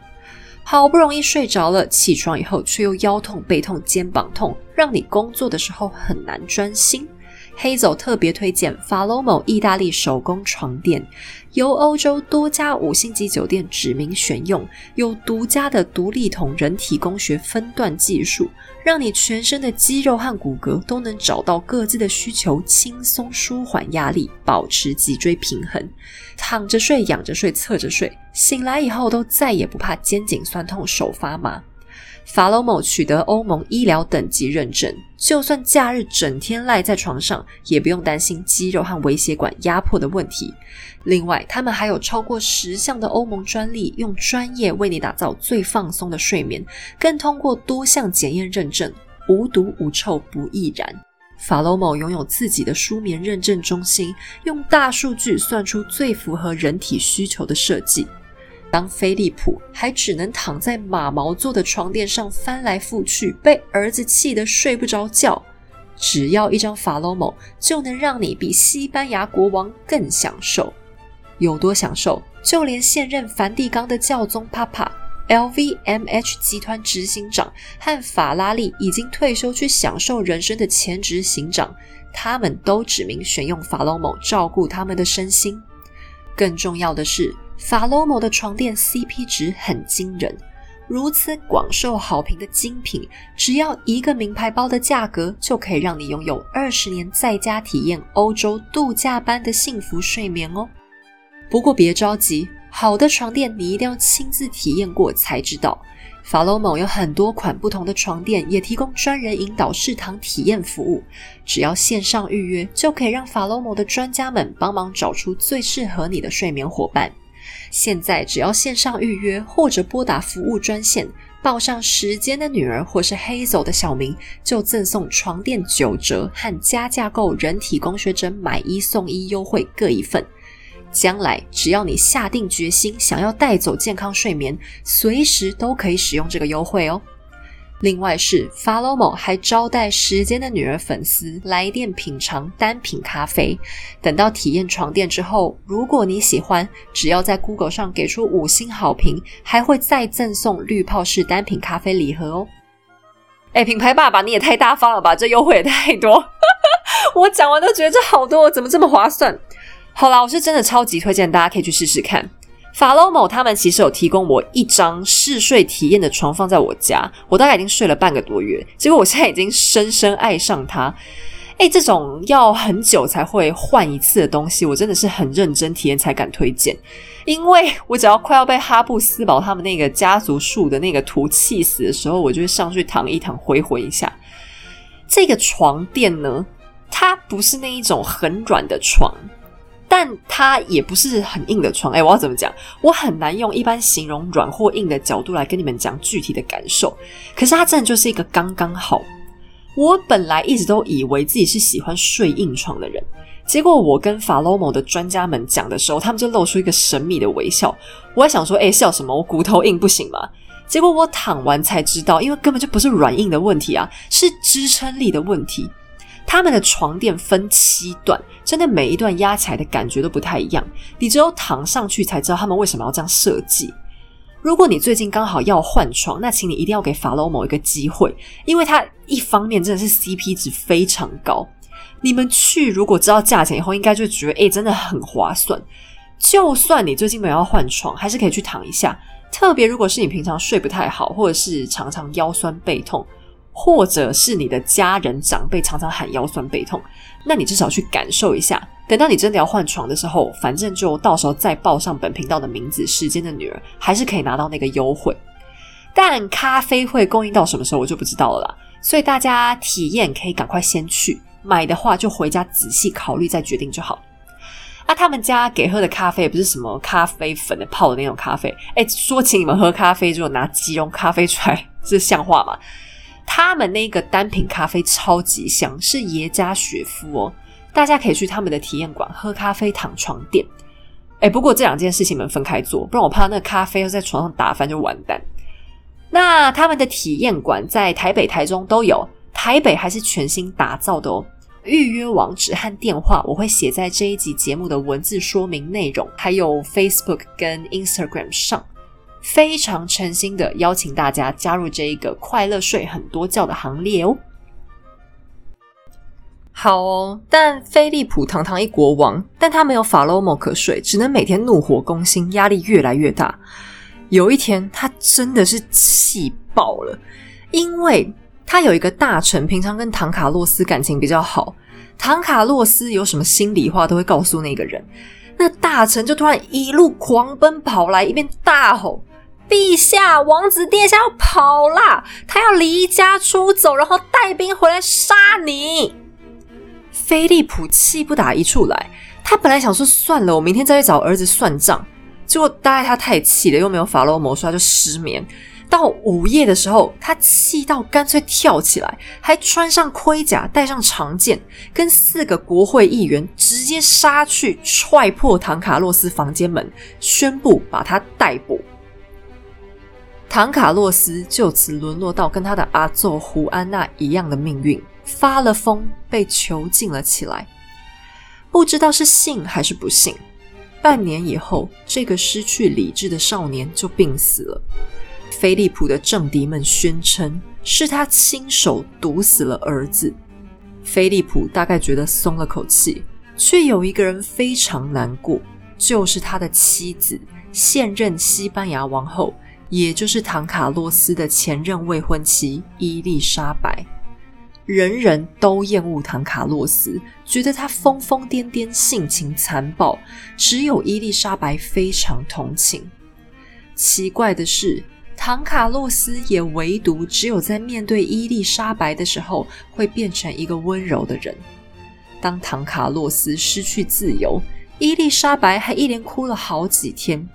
好不容易睡着了，起床以后却又腰痛、背痛、肩膀痛，让你工作的时候很难专心。黑走特别推荐法罗某意大利手工床垫，由欧洲多家五星级酒店指名选用，有独家的独立筒人体工学分段技术，让你全身的肌肉和骨骼都能找到各自的需求，轻松舒缓压力，保持脊椎平衡。躺着睡、仰着睡、侧着睡，醒来以后都再也不怕肩颈酸痛、手发麻。法罗某取得欧盟医疗等级认证，就算假日整天赖在床上，也不用担心肌肉和微血管压迫的问题。另外，他们还有超过十项的欧盟专利，用专业为你打造最放松的睡眠，更通过多项检验认证，无毒无臭不易燃。法罗某拥有自己的舒眠认证中心，用大数据算出最符合人体需求的设计。当菲利普还只能躺在马毛做的床垫上翻来覆去，被儿子气得睡不着觉。只要一张法罗某，就能让你比西班牙国王更享受。有多享受？就连现任梵蒂冈的教宗帕帕、LVMH 集团执行长和法拉利已经退休去享受人生的前执行长，他们都指明选用法罗某照顾他们的身心。更重要的是，法罗某的床垫 CP 值很惊人。如此广受好评的精品，只要一个名牌包的价格，就可以让你拥有二十年在家体验欧洲度假般的幸福睡眠哦。不过别着急，好的床垫你一定要亲自体验过才知道。法罗某有很多款不同的床垫，也提供专人引导试躺体验服务。只要线上预约，就可以让法罗某的专家们帮忙找出最适合你的睡眠伙伴。现在只要线上预约或者拨打服务专线，报上时间的女儿或是黑走的小明，就赠送床垫九折和加价购人体工学枕买一送一优惠各一份。将来只要你下定决心想要带走健康睡眠，随时都可以使用这个优惠哦。另外是 Follow Mo 还招待时间的女儿粉丝来电品尝单品咖啡。等到体验床垫之后，如果你喜欢，只要在 Google 上给出五星好评，还会再赠送滤泡式单品咖啡礼盒哦。哎，品牌爸爸你也太大方了吧，这优惠也太多，我讲完都觉得这好多，怎么这么划算？好啦，我是真的超级推荐大家可以去试试看。法罗某他们其实有提供我一张试睡体验的床放在我家，我大概已经睡了半个多月，结果我现在已经深深爱上它。诶，这种要很久才会换一次的东西，我真的是很认真体验才敢推荐，因为我只要快要被哈布斯堡他们那个家族树的那个图气死的时候，我就会上去躺一躺，回魂一下。这个床垫呢，它不是那一种很软的床。但它也不是很硬的床，哎，我要怎么讲？我很难用一般形容软或硬的角度来跟你们讲具体的感受。可是它真的就是一个刚刚好。我本来一直都以为自己是喜欢睡硬床的人，结果我跟法罗某的专家们讲的时候，他们就露出一个神秘的微笑。我在想说，哎，笑什么？我骨头硬不行吗？结果我躺完才知道，因为根本就不是软硬的问题啊，是支撑力的问题。他们的床垫分七段，真的每一段压起来的感觉都不太一样。你只有躺上去才知道他们为什么要这样设计。如果你最近刚好要换床，那请你一定要给法罗某一个机会，因为它一方面真的是 CP 值非常高。你们去如果知道价钱以后，应该就觉得诶真的很划算。就算你最近没有要换床，还是可以去躺一下。特别如果是你平常睡不太好，或者是常常腰酸背痛。或者是你的家人长辈常常喊腰酸背痛，那你至少去感受一下。等到你真的要换床的时候，反正就到时候再报上本频道的名字“时间的女儿”，还是可以拿到那个优惠。但咖啡会供应到什么时候，我就不知道了啦。所以大家体验可以赶快先去买的话，就回家仔细考虑再决定就好。那他们家给喝的咖啡也不是什么咖啡粉的泡的那种咖啡，哎，说请你们喝咖啡就拿即溶咖啡出来，这像话吗？他们那个单品咖啡超级香，是耶加雪夫哦，大家可以去他们的体验馆喝咖啡、躺床垫。哎，不过这两件事情们分开做，不然我怕那个咖啡要在床上打翻就完蛋。那他们的体验馆在台北、台中都有，台北还是全新打造的哦。预约网址和电话我会写在这一集节目的文字说明内容，还有 Facebook 跟 Instagram 上。非常诚心的邀请大家加入这一个快乐睡很多觉的行列哦。好哦，但菲利普堂堂一国王，但他没有法罗莫可睡，只能每天怒火攻心，压力越来越大。有一天，他真的是气爆了，因为他有一个大臣，平常跟唐卡洛斯感情比较好，唐卡洛斯有什么心里话都会告诉那个人，那大臣就突然一路狂奔跑来，一边大吼。陛下，王子殿下要跑啦！他要离家出走，然后带兵回来杀你。菲利普气不打一处来，他本来想说算了，我明天再去找儿子算账。结果大概他太气了，又没有法罗魔术，他就失眠。到午夜的时候，他气到干脆跳起来，还穿上盔甲，带上长剑，跟四个国会议员直接杀去，踹破唐卡洛斯房间门，宣布把他逮捕。唐卡洛斯就此沦落到跟他的阿奏胡安娜一样的命运，发了疯，被囚禁了起来。不知道是幸还是不幸，半年以后，这个失去理智的少年就病死了。菲利普的政敌们宣称是他亲手毒死了儿子。菲利普大概觉得松了口气，却有一个人非常难过，就是他的妻子，现任西班牙王后，也就是唐卡洛斯的前任未婚妻伊丽莎白。人人都厌恶唐卡洛斯，觉得他疯疯癫癫、性情残暴，只有伊丽莎白非常同情。奇怪的是，唐卡洛斯也唯独只有在面对伊丽莎白的时候，会变成一个温柔的人。当唐卡洛斯失去自由，伊丽莎白还一连哭了好几天。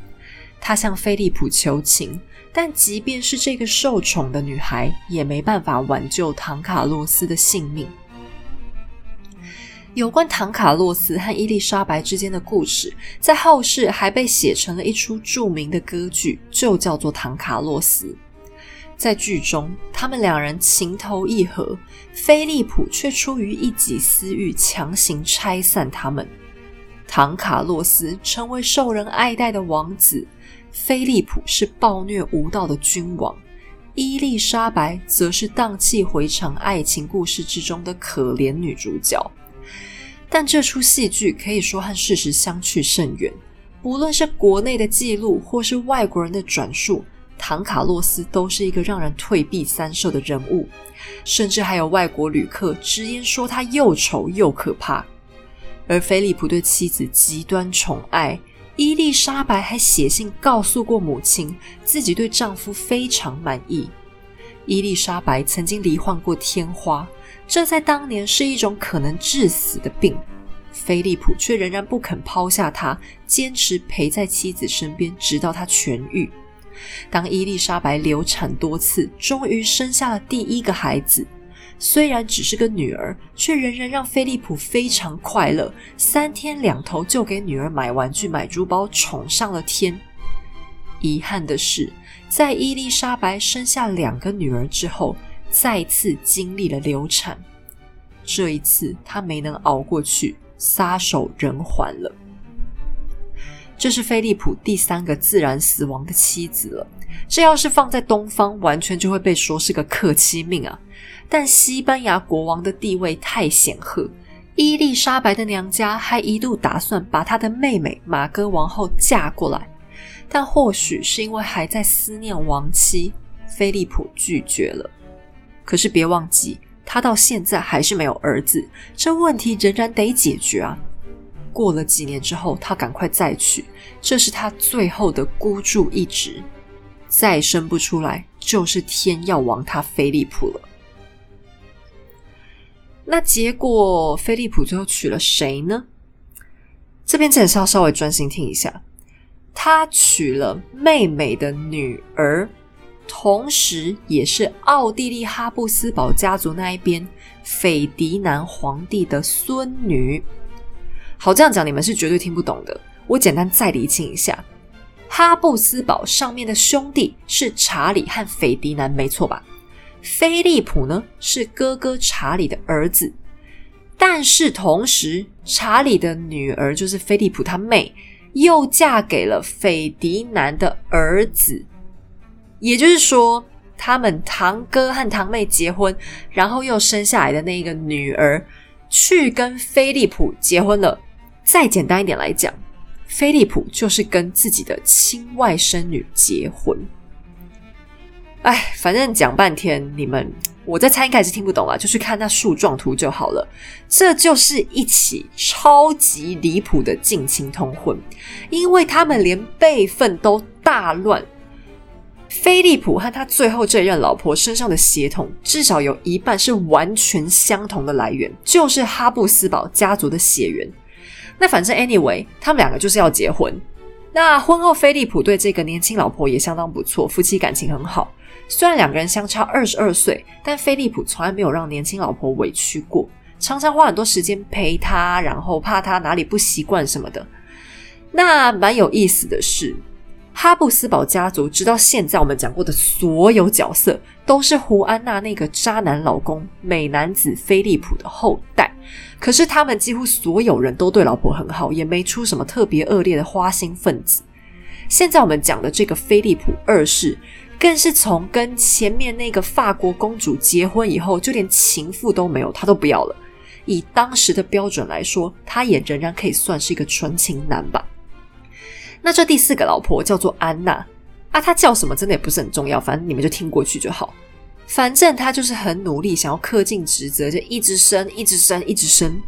她向菲利普求情，但即便是这个受宠的女孩，也没办法挽救唐卡洛斯的性命。有关唐卡洛斯和伊丽莎白之间的故事，在后世还被写成了一出著名的歌剧，就叫做《唐卡洛斯》。在剧中，他们两人情投意合，菲利普却出于一己私欲，强行拆散他们。唐卡洛斯成为受人爱戴的王子，菲利普是暴虐无道的君王，伊丽莎白则是荡气回肠爱情故事之中的可怜女主角。但这出戏剧可以说和事实相去甚远。不论是国内的记录，或是外国人的转述，唐卡洛斯都是一个让人退避三舍的人物。甚至还有外国旅客直言说他又丑又可怕。而菲利普对妻子极端宠爱，伊丽莎白还写信告诉过母亲，自己对丈夫非常满意。伊丽莎白曾经罹患过天花。这在当年是一种可能致死的病，菲利普却仍然不肯抛下他，坚持陪在妻子身边，直到她痊愈。当伊丽莎白流产多次，终于生下了第一个孩子，虽然只是个女儿，却仍然让菲利普非常快乐，三天两头就给女儿买玩具、买珠宝，宠上了天。遗憾的是，在伊丽莎白生下两个女儿之后。再次经历了流产，这一次他没能熬过去，撒手人寰了。这是菲利普第三个自然死亡的妻子了。这要是放在东方，完全就会被说是个克妻命啊！但西班牙国王的地位太显赫，伊丽莎白的娘家还一度打算把她的妹妹玛戈王后嫁过来，但或许是因为还在思念亡妻，菲利普拒绝了。可是别忘记，他到现在还是没有儿子，这问题仍然得解决啊！过了几年之后，他赶快再娶，这是他最后的孤注一掷。再生不出来，就是天要亡他菲利普了。那结果，菲利普最后娶了谁呢？这边真是要稍微专心听一下，他娶了妹妹的女儿。同时，也是奥地利哈布斯堡家族那一边斐迪南皇帝的孙女。好，这样讲你们是绝对听不懂的。我简单再理清一下：哈布斯堡上面的兄弟是查理和斐迪南，没错吧？菲利普呢是哥哥查理的儿子，但是同时，查理的女儿就是菲利普他妹，又嫁给了斐迪南的儿子。也就是说，他们堂哥和堂妹结婚，然后又生下来的那一个女儿，去跟菲利普结婚了。再简单一点来讲，菲利普就是跟自己的亲外甥女结婚。哎，反正讲半天，你们我在猜应该是听不懂啊，就去看那树状图就好了。这就是一起超级离谱的近亲通婚，因为他们连辈分都大乱。菲利普和他最后这任老婆身上的血统，至少有一半是完全相同的来源，就是哈布斯堡家族的血缘。那反正 anyway，他们两个就是要结婚。那婚后，菲利普对这个年轻老婆也相当不错，夫妻感情很好。虽然两个人相差二十二岁，但菲利普从来没有让年轻老婆委屈过，常常花很多时间陪她，然后怕她哪里不习惯什么的。那蛮有意思的是。哈布斯堡家族直到现在，我们讲过的所有角色都是胡安娜那个渣男老公美男子菲利普的后代。可是他们几乎所有人都对老婆很好，也没出什么特别恶劣的花心分子。现在我们讲的这个菲利普二世，更是从跟前面那个法国公主结婚以后，就连情妇都没有，他都不要了。以当时的标准来说，他也仍然可以算是一个纯情男吧。那这第四个老婆叫做安娜啊，她叫什么真的也不是很重要，反正你们就听过去就好。反正她就是很努力，想要恪尽职责，就一直生，一直生，一直生。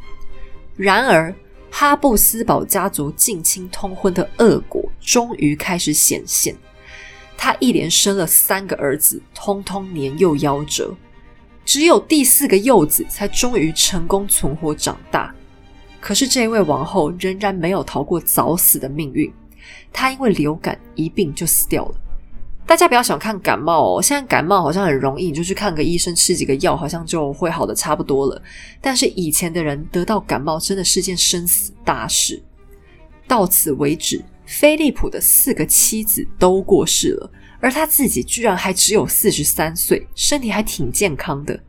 然而，哈布斯堡家族近亲通婚的恶果终于开始显现。他一连生了三个儿子，通通年幼夭折，只有第四个幼子才终于成功存活长大。可是这位王后仍然没有逃过早死的命运，她因为流感一病就死掉了。大家不要小看感冒哦，现在感冒好像很容易，你就去看个医生，吃几个药，好像就会好的差不多了。但是以前的人得到感冒真的是件生死大事。到此为止。菲利普的四个妻子都过世了，而他自己居然还只有四十三岁，身体还挺健康的。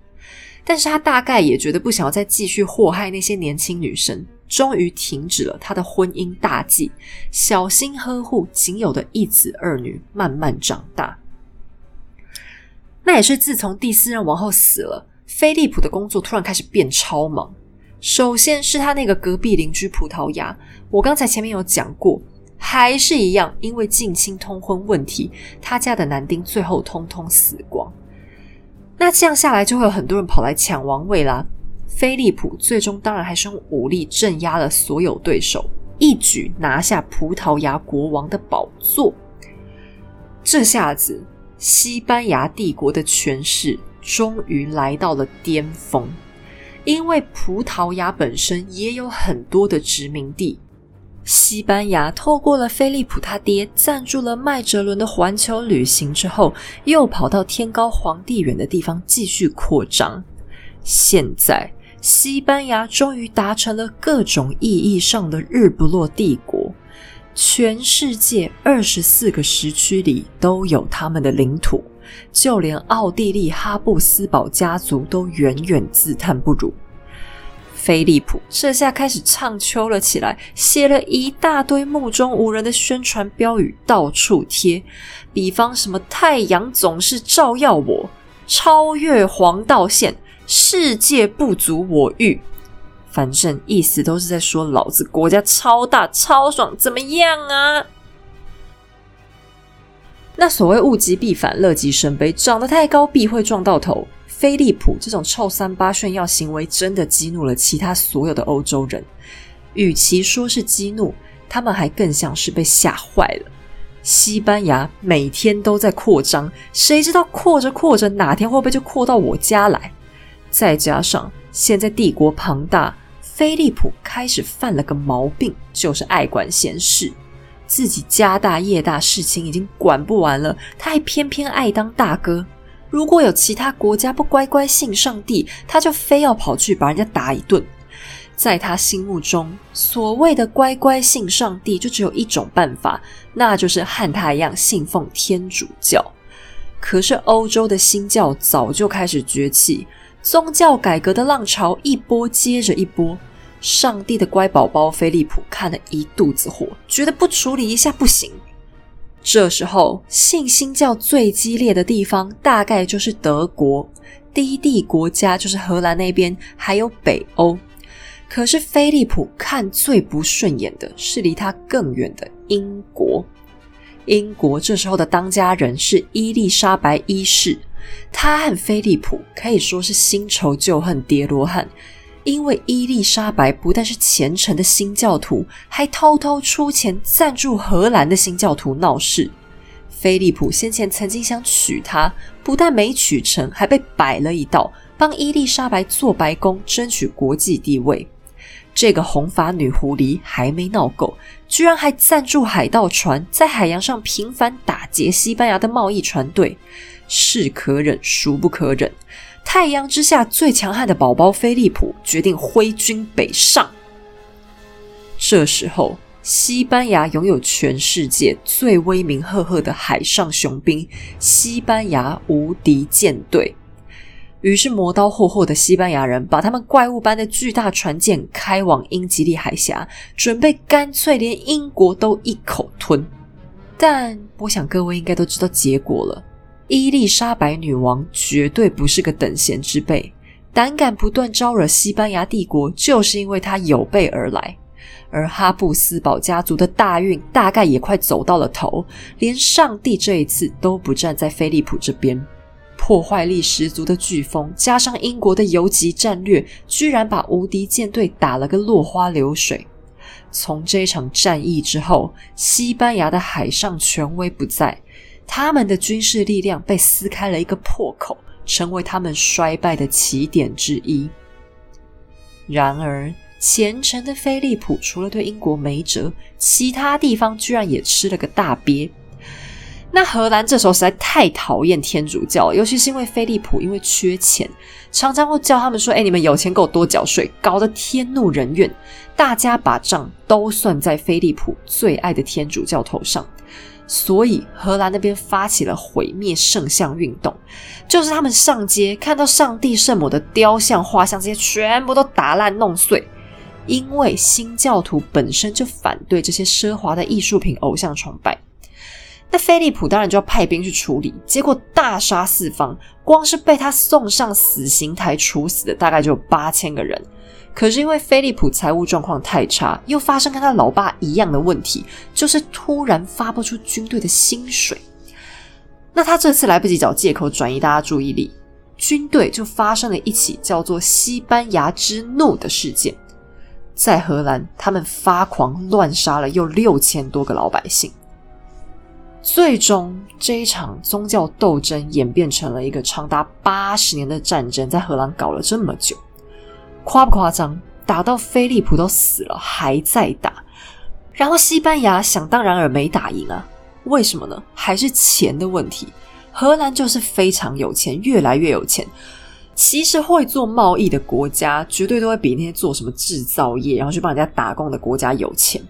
但是他大概也觉得不想要再继续祸害那些年轻女生，终于停止了他的婚姻大计，小心呵护仅有的一子二女慢慢长大。那也是自从第四任王后死了，菲利普的工作突然开始变超忙。首先是他那个隔壁邻居葡萄牙，我刚才前面有讲过。还是一样，因为近亲通婚问题，他家的男丁最后通通死光。那这样下来，就会有很多人跑来抢王位啦。菲利普最终当然还是用武力镇压了所有对手，一举拿下葡萄牙国王的宝座。这下子，西班牙帝国的权势终于来到了巅峰，因为葡萄牙本身也有很多的殖民地。西班牙透过了菲利普他爹赞助了麦哲伦的环球旅行之后，又跑到天高皇帝远的地方继续扩张。现在，西班牙终于达成了各种意义上的日不落帝国，全世界二十四个时区里都有他们的领土，就连奥地利哈布斯堡家族都远远自叹不如。菲利普这下开始唱秋了起来，写了一大堆目中无人的宣传标语，到处贴。比方什么“太阳总是照耀我”，“超越黄道线”，“世界不足我欲”，反正意思都是在说老子国家超大超爽，怎么样啊？那所谓物极必反，乐极生悲，长得太高必会撞到头。菲利普这种臭三八炫耀行为，真的激怒了其他所有的欧洲人。与其说是激怒，他们还更像是被吓坏了。西班牙每天都在扩张，谁知道扩着扩着，哪天会不会就扩到我家来？再加上现在帝国庞大，菲利普开始犯了个毛病，就是爱管闲事。自己家大业大，事情已经管不完了，他还偏偏爱当大哥。如果有其他国家不乖乖信上帝，他就非要跑去把人家打一顿。在他心目中，所谓的乖乖信上帝，就只有一种办法，那就是和他一样信奉天主教。可是欧洲的新教早就开始崛起，宗教改革的浪潮一波接着一波。上帝的乖宝宝菲利普看了一肚子火，觉得不处理一下不行。这时候，信新教最激烈的地方大概就是德国，低地国家就是荷兰那边，还有北欧。可是，菲利普看最不顺眼的是离他更远的英国。英国这时候的当家人是伊丽莎白一世，他和菲利普可以说是新仇旧恨叠罗汉。因为伊丽莎白不但是虔诚的新教徒，还偷偷出钱赞助荷兰的新教徒闹事。菲利普先前曾经想娶她，不但没娶成，还被摆了一道，帮伊丽莎白做白宫，争取国际地位。这个红发女狐狸还没闹够，居然还赞助海盗船，在海洋上频繁打劫西班牙的贸易船队。是可忍，孰不可忍？太阳之下最强悍的宝宝菲利普决定挥军北上。这时候，西班牙拥有全世界最威名赫赫的海上雄兵——西班牙无敌舰队。于是，磨刀霍霍的西班牙人把他们怪物般的巨大船舰开往英吉利海峡，准备干脆连英国都一口吞。但我想各位应该都知道结果了。伊丽莎白女王绝对不是个等闲之辈，胆敢不断招惹西班牙帝国，就是因为她有备而来。而哈布斯堡家族的大运大概也快走到了头，连上帝这一次都不站在菲利普这边。破坏力十足的飓风，加上英国的游击战略，居然把无敌舰队打了个落花流水。从这场战役之后，西班牙的海上权威不在，他们的军事力量被撕开了一个破口，成为他们衰败的起点之一。然而，虔诚的菲利普除了对英国没辙，其他地方居然也吃了个大瘪。那荷兰这时候实在太讨厌天主教，尤其是因为菲利普因为缺钱，常常会叫他们说：“哎，你们有钱给我多缴税。”搞得天怒人怨，大家把账都算在菲利普最爱的天主教头上。所以荷兰那边发起了毁灭圣像运动，就是他们上街看到上帝圣母的雕像、画像这些全部都打烂弄碎，因为新教徒本身就反对这些奢华的艺术品、偶像崇拜。那菲利普当然就要派兵去处理，结果大杀四方，光是被他送上死刑台处死的大概就有八千个人。可是因为菲利普财务状况太差，又发生跟他老爸一样的问题，就是突然发不出军队的薪水。那他这次来不及找借口转移大家注意力，军队就发生了一起叫做“西班牙之怒”的事件，在荷兰，他们发狂乱杀了又六千多个老百姓。最终，这一场宗教斗争演变成了一个长达八十年的战争，在荷兰搞了这么久，夸不夸张？打到菲利普都死了，还在打。然后西班牙想当然而没打赢啊？为什么呢？还是钱的问题。荷兰就是非常有钱，越来越有钱。其实会做贸易的国家，绝对都会比那些做什么制造业，然后去帮人家打工的国家有钱。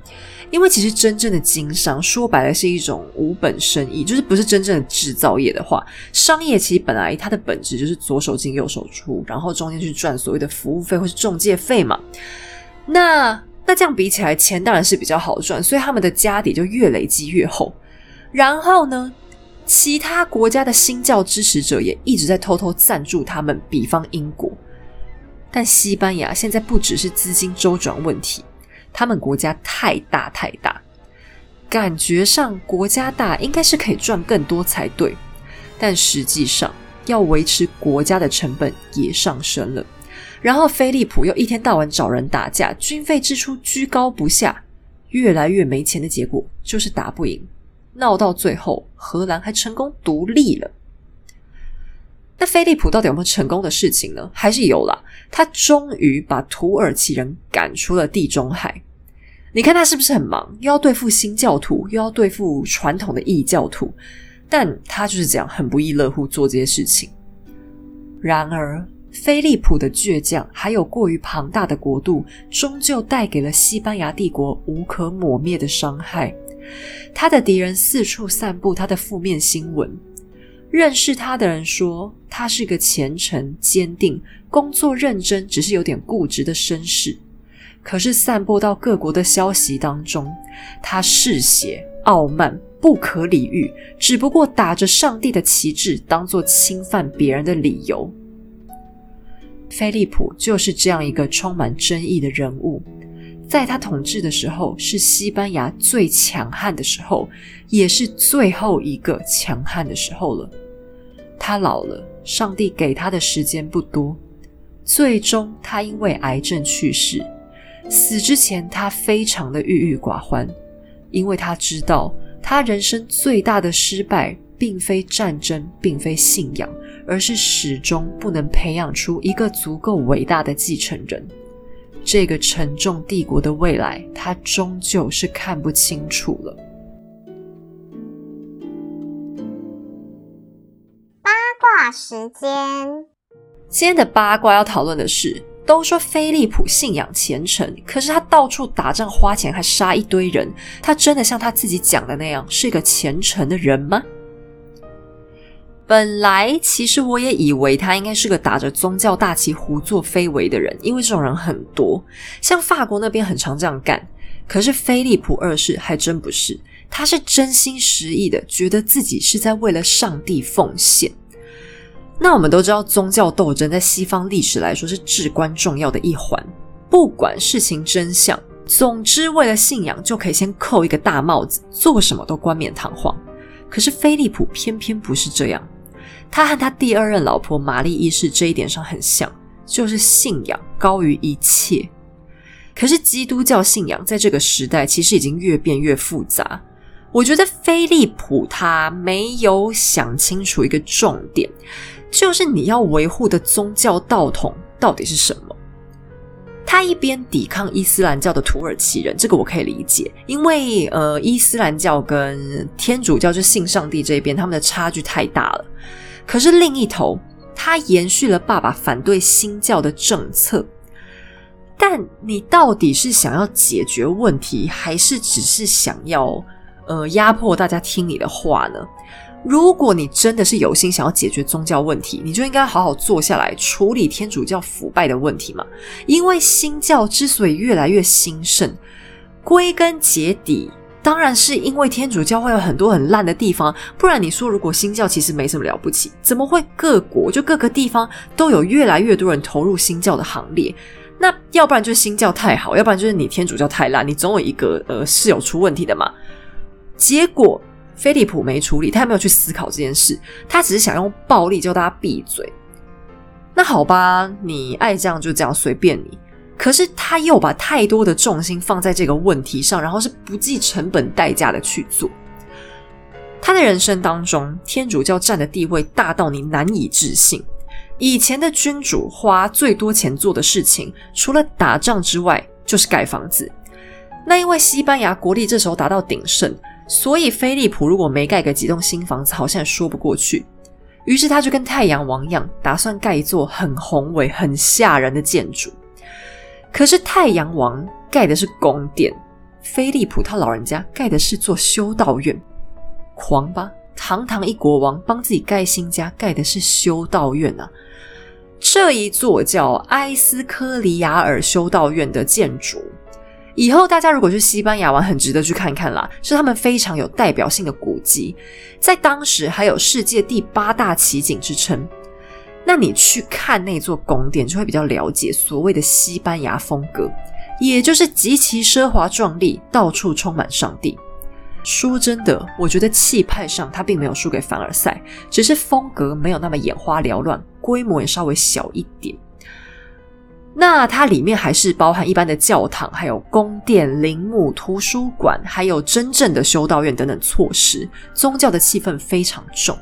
因为其实真正的经商，说白了是一种无本生意，就是不是真正的制造业的话，商业其实本来它的本质就是左手进右手出，然后中间去赚所谓的服务费或是中介费嘛。那那这样比起来，钱当然是比较好赚，所以他们的家底就越累积越厚。然后呢，其他国家的新教支持者也一直在偷偷赞助他们，比方英国。但西班牙现在不只是资金周转问题。他们国家太大太大，感觉上国家大应该是可以赚更多才对，但实际上要维持国家的成本也上升了。然后菲利普又一天到晚找人打架，军费支出居高不下，越来越没钱的结果就是打不赢，闹到最后荷兰还成功独立了。那菲利普到底有没有成功的事情呢？还是有啦，他终于把土耳其人赶出了地中海。你看他是不是很忙？又要对付新教徒，又要对付传统的异教徒，但他就是这样很不亦乐乎做这些事情。然而，菲利普的倔强还有过于庞大的国度，终究带给了西班牙帝国无可抹灭的伤害。他的敌人四处散布他的负面新闻。认识他的人说，他是个虔诚、坚定、工作认真，只是有点固执的绅士。可是散播到各国的消息当中，他嗜血、傲慢、不可理喻，只不过打着上帝的旗帜，当做侵犯别人的理由。菲利普就是这样一个充满争议的人物，在他统治的时候，是西班牙最强悍的时候，也是最后一个强悍的时候了。他老了，上帝给他的时间不多，最终他因为癌症去世。死之前，他非常的郁郁寡欢，因为他知道，他人生最大的失败，并非战争，并非信仰，而是始终不能培养出一个足够伟大的继承人。这个沉重帝国的未来，他终究是看不清楚了。八卦时间，今天的八卦要讨论的是，都说菲利普信仰虔诚，可是他到处打仗花钱，还杀一堆人，他真的像他自己讲的那样，是一个虔诚的人吗？本来其实我也以为他应该是个打着宗教大旗胡作非为的人，因为这种人很多，像法国那边很常这样干。可是菲利普二世还真不是，他是真心实意的，觉得自己是在为了上帝奉献。那我们都知道，宗教斗争在西方历史来说是至关重要的一环。不管事情真相，总之，为了信仰就可以先扣一个大帽子，做什么都冠冕堂皇。可是菲利普偏偏不是这样，他和他第二任老婆玛丽一世这一点上很像，就是信仰高于一切。可是基督教信仰在这个时代其实已经越变越复杂。我觉得菲利普他没有想清楚一个重点，就是你要维护的宗教道统到底是什么。他一边抵抗伊斯兰教的土耳其人，这个我可以理解，因为呃，伊斯兰教跟天主教就信上帝这边，他们的差距太大了。可是另一头，他延续了爸爸反对新教的政策。但你到底是想要解决问题，还是只是想要呃压迫大家听你的话呢？如果你真的是有心想要解决宗教问题，你就应该好好坐下来处理天主教腐败的问题嘛。因为新教之所以越来越兴盛，归根结底当然是因为天主教会有很多很烂的地方。不然你说，如果新教其实没什么了不起，怎么会各国就各个地方都有越来越多人投入新教的行列？那要不然就是新教太好，要不然就是你天主教太烂，你总有一个呃是有出问题的嘛。结果。菲利普没处理，他没有去思考这件事，他只是想用暴力叫大家闭嘴。那好吧，你爱这样就这样，随便你。可是他又把太多的重心放在这个问题上，然后是不计成本代价的去做。他的人生当中，天主教占的地位大到你难以置信。以前的君主花最多钱做的事情，除了打仗之外，就是盖房子。那因为西班牙国力这时候达到鼎盛。所以，菲利普如果没盖个几栋新房子，好像也说不过去。于是，他就跟太阳王一样，打算盖一座很宏伟、很吓人的建筑。可是，太阳王盖的是宫殿，菲利普他老人家盖的是座修道院。狂吧！堂堂一国王帮自己盖新家，盖的是修道院啊！这一座叫埃斯科里亚尔修道院的建筑。以后大家如果去西班牙玩，很值得去看看啦，是他们非常有代表性的古迹，在当时还有世界第八大奇景之称。那你去看那座宫殿，就会比较了解所谓的西班牙风格，也就是极其奢华壮丽，到处充满上帝。说真的，我觉得气派上它并没有输给凡尔赛，只是风格没有那么眼花缭乱，规模也稍微小一点。那它里面还是包含一般的教堂，还有宫殿、陵墓、图书馆，还有真正的修道院等等措施，宗教的气氛非常重。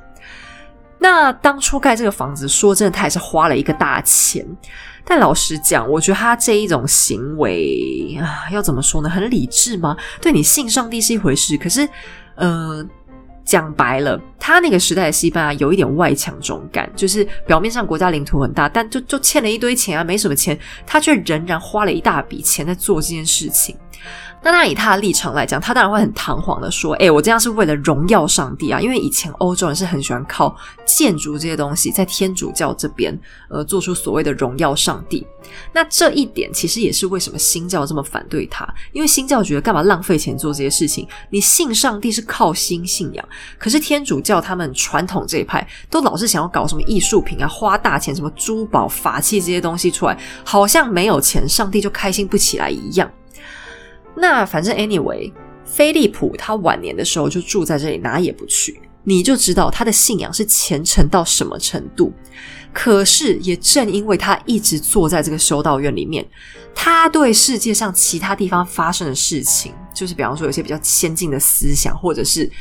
那当初盖这个房子，说真的，他也是花了一个大钱。但老实讲，我觉得他这一种行为啊，要怎么说呢？很理智吗？对你信上帝是一回事，可是，呃。讲白了，他那个时代的西班牙有一点外强中干，就是表面上国家领土很大，但就就欠了一堆钱啊，没什么钱，他却仍然花了一大笔钱在做这件事情。那那以他的立场来讲，他当然会很堂皇的说：“哎，我这样是为了荣耀上帝啊！因为以前欧洲人是很喜欢靠建筑这些东西，在天主教这边，呃，做出所谓的荣耀上帝。那这一点其实也是为什么新教这么反对他，因为新教觉得干嘛浪费钱做这些事情？你信上帝是靠新信仰，可是天主教他们传统这一派都老是想要搞什么艺术品啊，花大钱，什么珠宝、法器这些东西出来，好像没有钱，上帝就开心不起来一样。”那反正 anyway，菲利普他晚年的时候就住在这里，哪也不去，你就知道他的信仰是虔诚到什么程度。可是也正因为他一直坐在这个修道院里面，他对世界上其他地方发生的事情，就是比方说有些比较先进的思想，或者是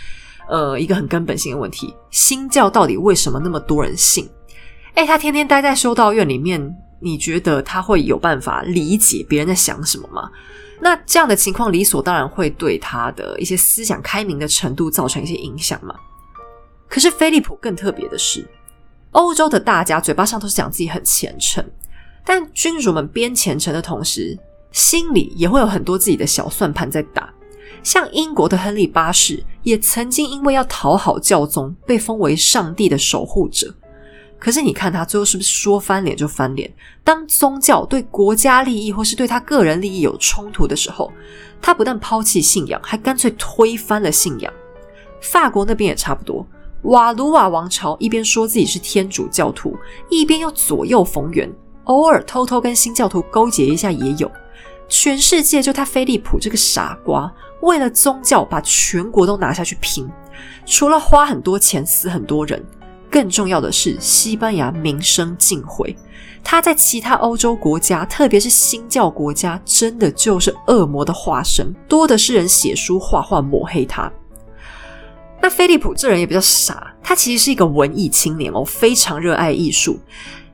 呃一个很根本性的问题，新教到底为什么那么多人信？哎，他天天待在修道院里面，你觉得他会有办法理解别人在想什么吗？那这样的情况理所当然会对他的一些思想开明的程度造成一些影响嘛？可是菲利普更特别的是，欧洲的大家嘴巴上都是讲自己很虔诚，但君主们边虔诚的同时，心里也会有很多自己的小算盘在打。像英国的亨利八世，也曾经因为要讨好教宗，被封为上帝的守护者。可是你看他最后是不是说翻脸就翻脸？当宗教对国家利益或是对他个人利益有冲突的时候，他不但抛弃信仰，还干脆推翻了信仰。法国那边也差不多，瓦卢瓦王朝一边说自己是天主教徒，一边又左右逢源，偶尔偷偷跟新教徒勾结一下也有。全世界就他菲利普这个傻瓜，为了宗教把全国都拿下去拼，除了花很多钱死很多人，更重要的是西班牙名声尽毁。他在其他欧洲国家，特别是新教国家，真的就是恶魔的化身，多的是人写书画画抹黑他。那菲利普这人也比较傻，他其实是一个文艺青年哦，非常热爱艺术。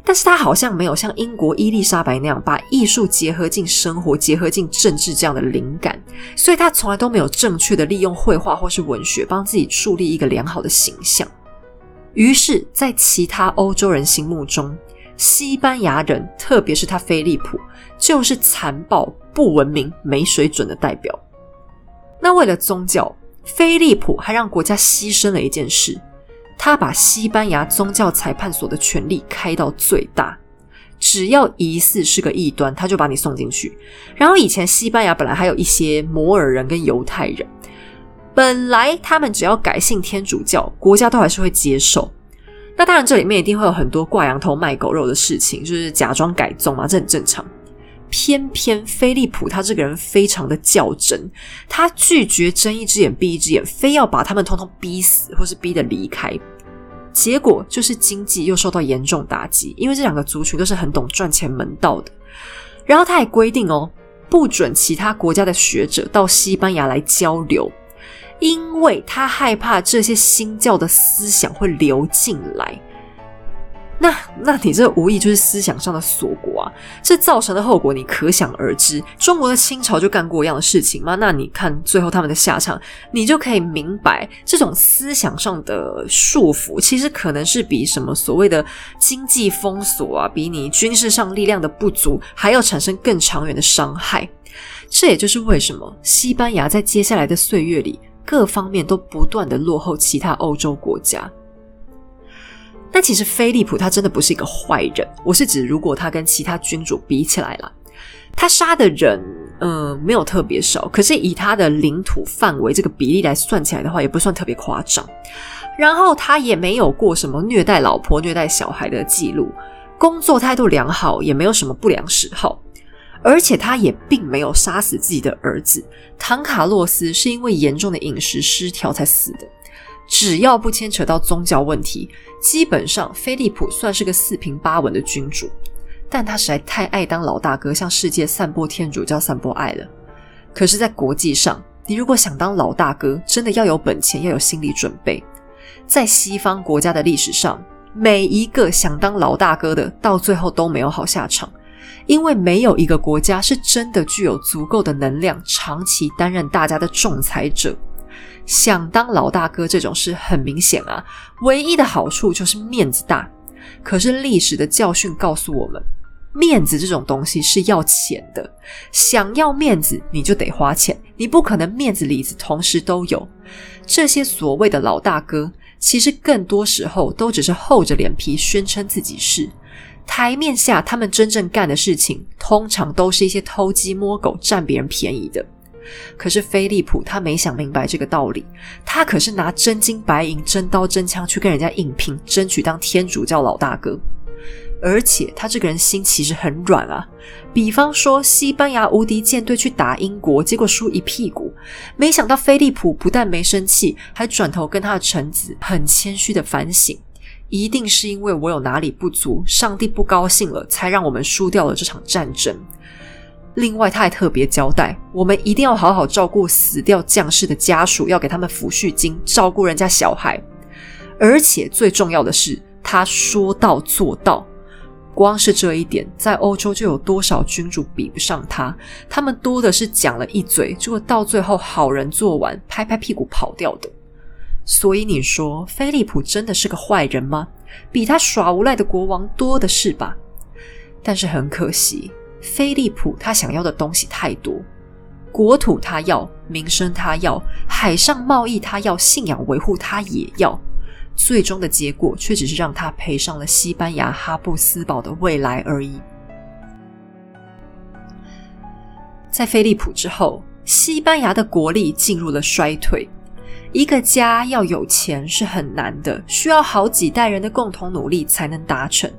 但是他好像没有像英国伊丽莎白那样把艺术结合进生活、结合进政治这样的灵感，所以他从来都没有正确的利用绘画或是文学帮自己树立一个良好的形象。于是，在其他欧洲人心目中，西班牙人，特别是他菲利普，就是残暴、不文明、没水准的代表。那为了宗教，菲利普还让国家牺牲了一件事。他把西班牙宗教裁判所的权力开到最大，只要疑似是个异端，他就把你送进去。然后以前西班牙本来还有一些摩尔人跟犹太人，本来他们只要改信天主教，国家都还是会接受。那当然，这里面一定会有很多挂羊头卖狗肉的事情，就是假装改宗嘛，这很正常。偏偏菲利普他这个人非常的较真，他拒绝睁一只眼闭一只眼，非要把他们通通逼死，或是逼得离开。结果就是经济又受到严重打击，因为这两个族群都是很懂赚钱门道的。然后他还规定哦，不准其他国家的学者到西班牙来交流，因为他害怕这些新教的思想会流进来。那，那你这无疑就是思想上的锁国啊！这造成的后果你可想而知。中国的清朝就干过一样的事情吗？那你看最后他们的下场，你就可以明白，这种思想上的束缚，其实可能是比什么所谓的经济封锁啊，比你军事上力量的不足，还要产生更长远的伤害。这也就是为什么西班牙在接下来的岁月里，各方面都不断的落后其他欧洲国家。那其实菲利普他真的不是一个坏人，我是指如果他跟其他君主比起来了，他杀的人嗯没有特别少，可是以他的领土范围这个比例来算起来的话，也不算特别夸张。然后他也没有过什么虐待老婆、虐待小孩的记录，工作态度良好，也没有什么不良嗜好，而且他也并没有杀死自己的儿子唐卡洛斯，是因为严重的饮食失调才死的。只要不牵扯到宗教问题，基本上菲利普算是个四平八稳的君主。但他实在太爱当老大哥，向世界散播天主教、散播爱了。可是，在国际上，你如果想当老大哥，真的要有本钱，要有心理准备。在西方国家的历史上，每一个想当老大哥的，到最后都没有好下场，因为没有一个国家是真的具有足够的能量，长期担任大家的仲裁者。想当老大哥这种事很明显啊，唯一的好处就是面子大。可是历史的教训告诉我们，面子这种东西是要钱的。想要面子，你就得花钱，你不可能面子里子同时都有。这些所谓的老大哥，其实更多时候都只是厚着脸皮宣称自己是。台面下他们真正干的事情，通常都是一些偷鸡摸狗、占别人便宜的。可是菲利普他没想明白这个道理，他可是拿真金白银、真刀真枪去跟人家硬拼，争取当天主教老大哥。而且他这个人心其实很软啊。比方说，西班牙无敌舰队去打英国，结果输一屁股，没想到菲利普不但没生气，还转头跟他的臣子很谦虚的反省：一定是因为我有哪里不足，上帝不高兴了，才让我们输掉了这场战争。另外，他还特别交代，我们一定要好好照顾死掉将士的家属，要给他们抚恤金，照顾人家小孩。而且最重要的是，他说到做到。光是这一点，在欧洲就有多少君主比不上他？他们多的是讲了一嘴，结果到最后好人做完，拍拍屁股跑掉的。所以你说，菲利普真的是个坏人吗？比他耍无赖的国王多的是吧？但是很可惜。菲利普他想要的东西太多，国土他要，民生他要，海上贸易他要，信仰维护他也要，最终的结果却只是让他赔上了西班牙哈布斯堡的未来而已。在菲利普之后，西班牙的国力进入了衰退。一个家要有钱是很难的，需要好几代人的共同努力才能达成。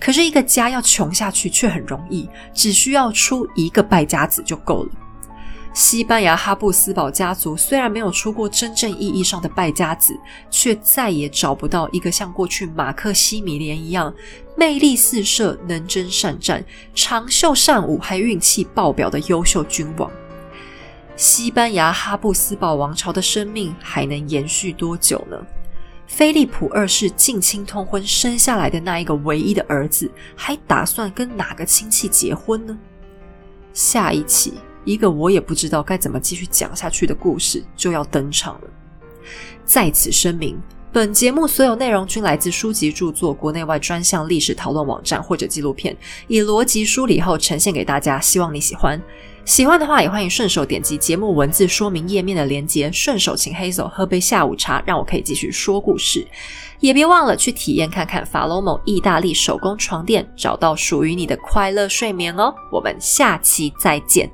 可是，一个家要穷下去却很容易，只需要出一个败家子就够了。西班牙哈布斯堡家族虽然没有出过真正意义上的败家子，却再也找不到一个像过去马克西米连一样魅力四射、能征善战、长袖善舞还运气爆表的优秀君王。西班牙哈布斯堡王朝的生命还能延续多久呢？菲利普二世近亲通婚生下来的那一个唯一的儿子，还打算跟哪个亲戚结婚呢？下一期。一个我也不知道该怎么继续讲下去的故事就要登场了。在此声明，本节目所有内容均来自书籍著作、国内外专项历史讨论网站或者纪录片，以逻辑梳理后呈现给大家，希望你喜欢。喜欢的话，也欢迎顺手点击节目文字说明页面的链接，顺手请黑手喝杯下午茶，让我可以继续说故事。也别忘了去体验看看法罗某意大利手工床垫，找到属于你的快乐睡眠哦。我们下期再见。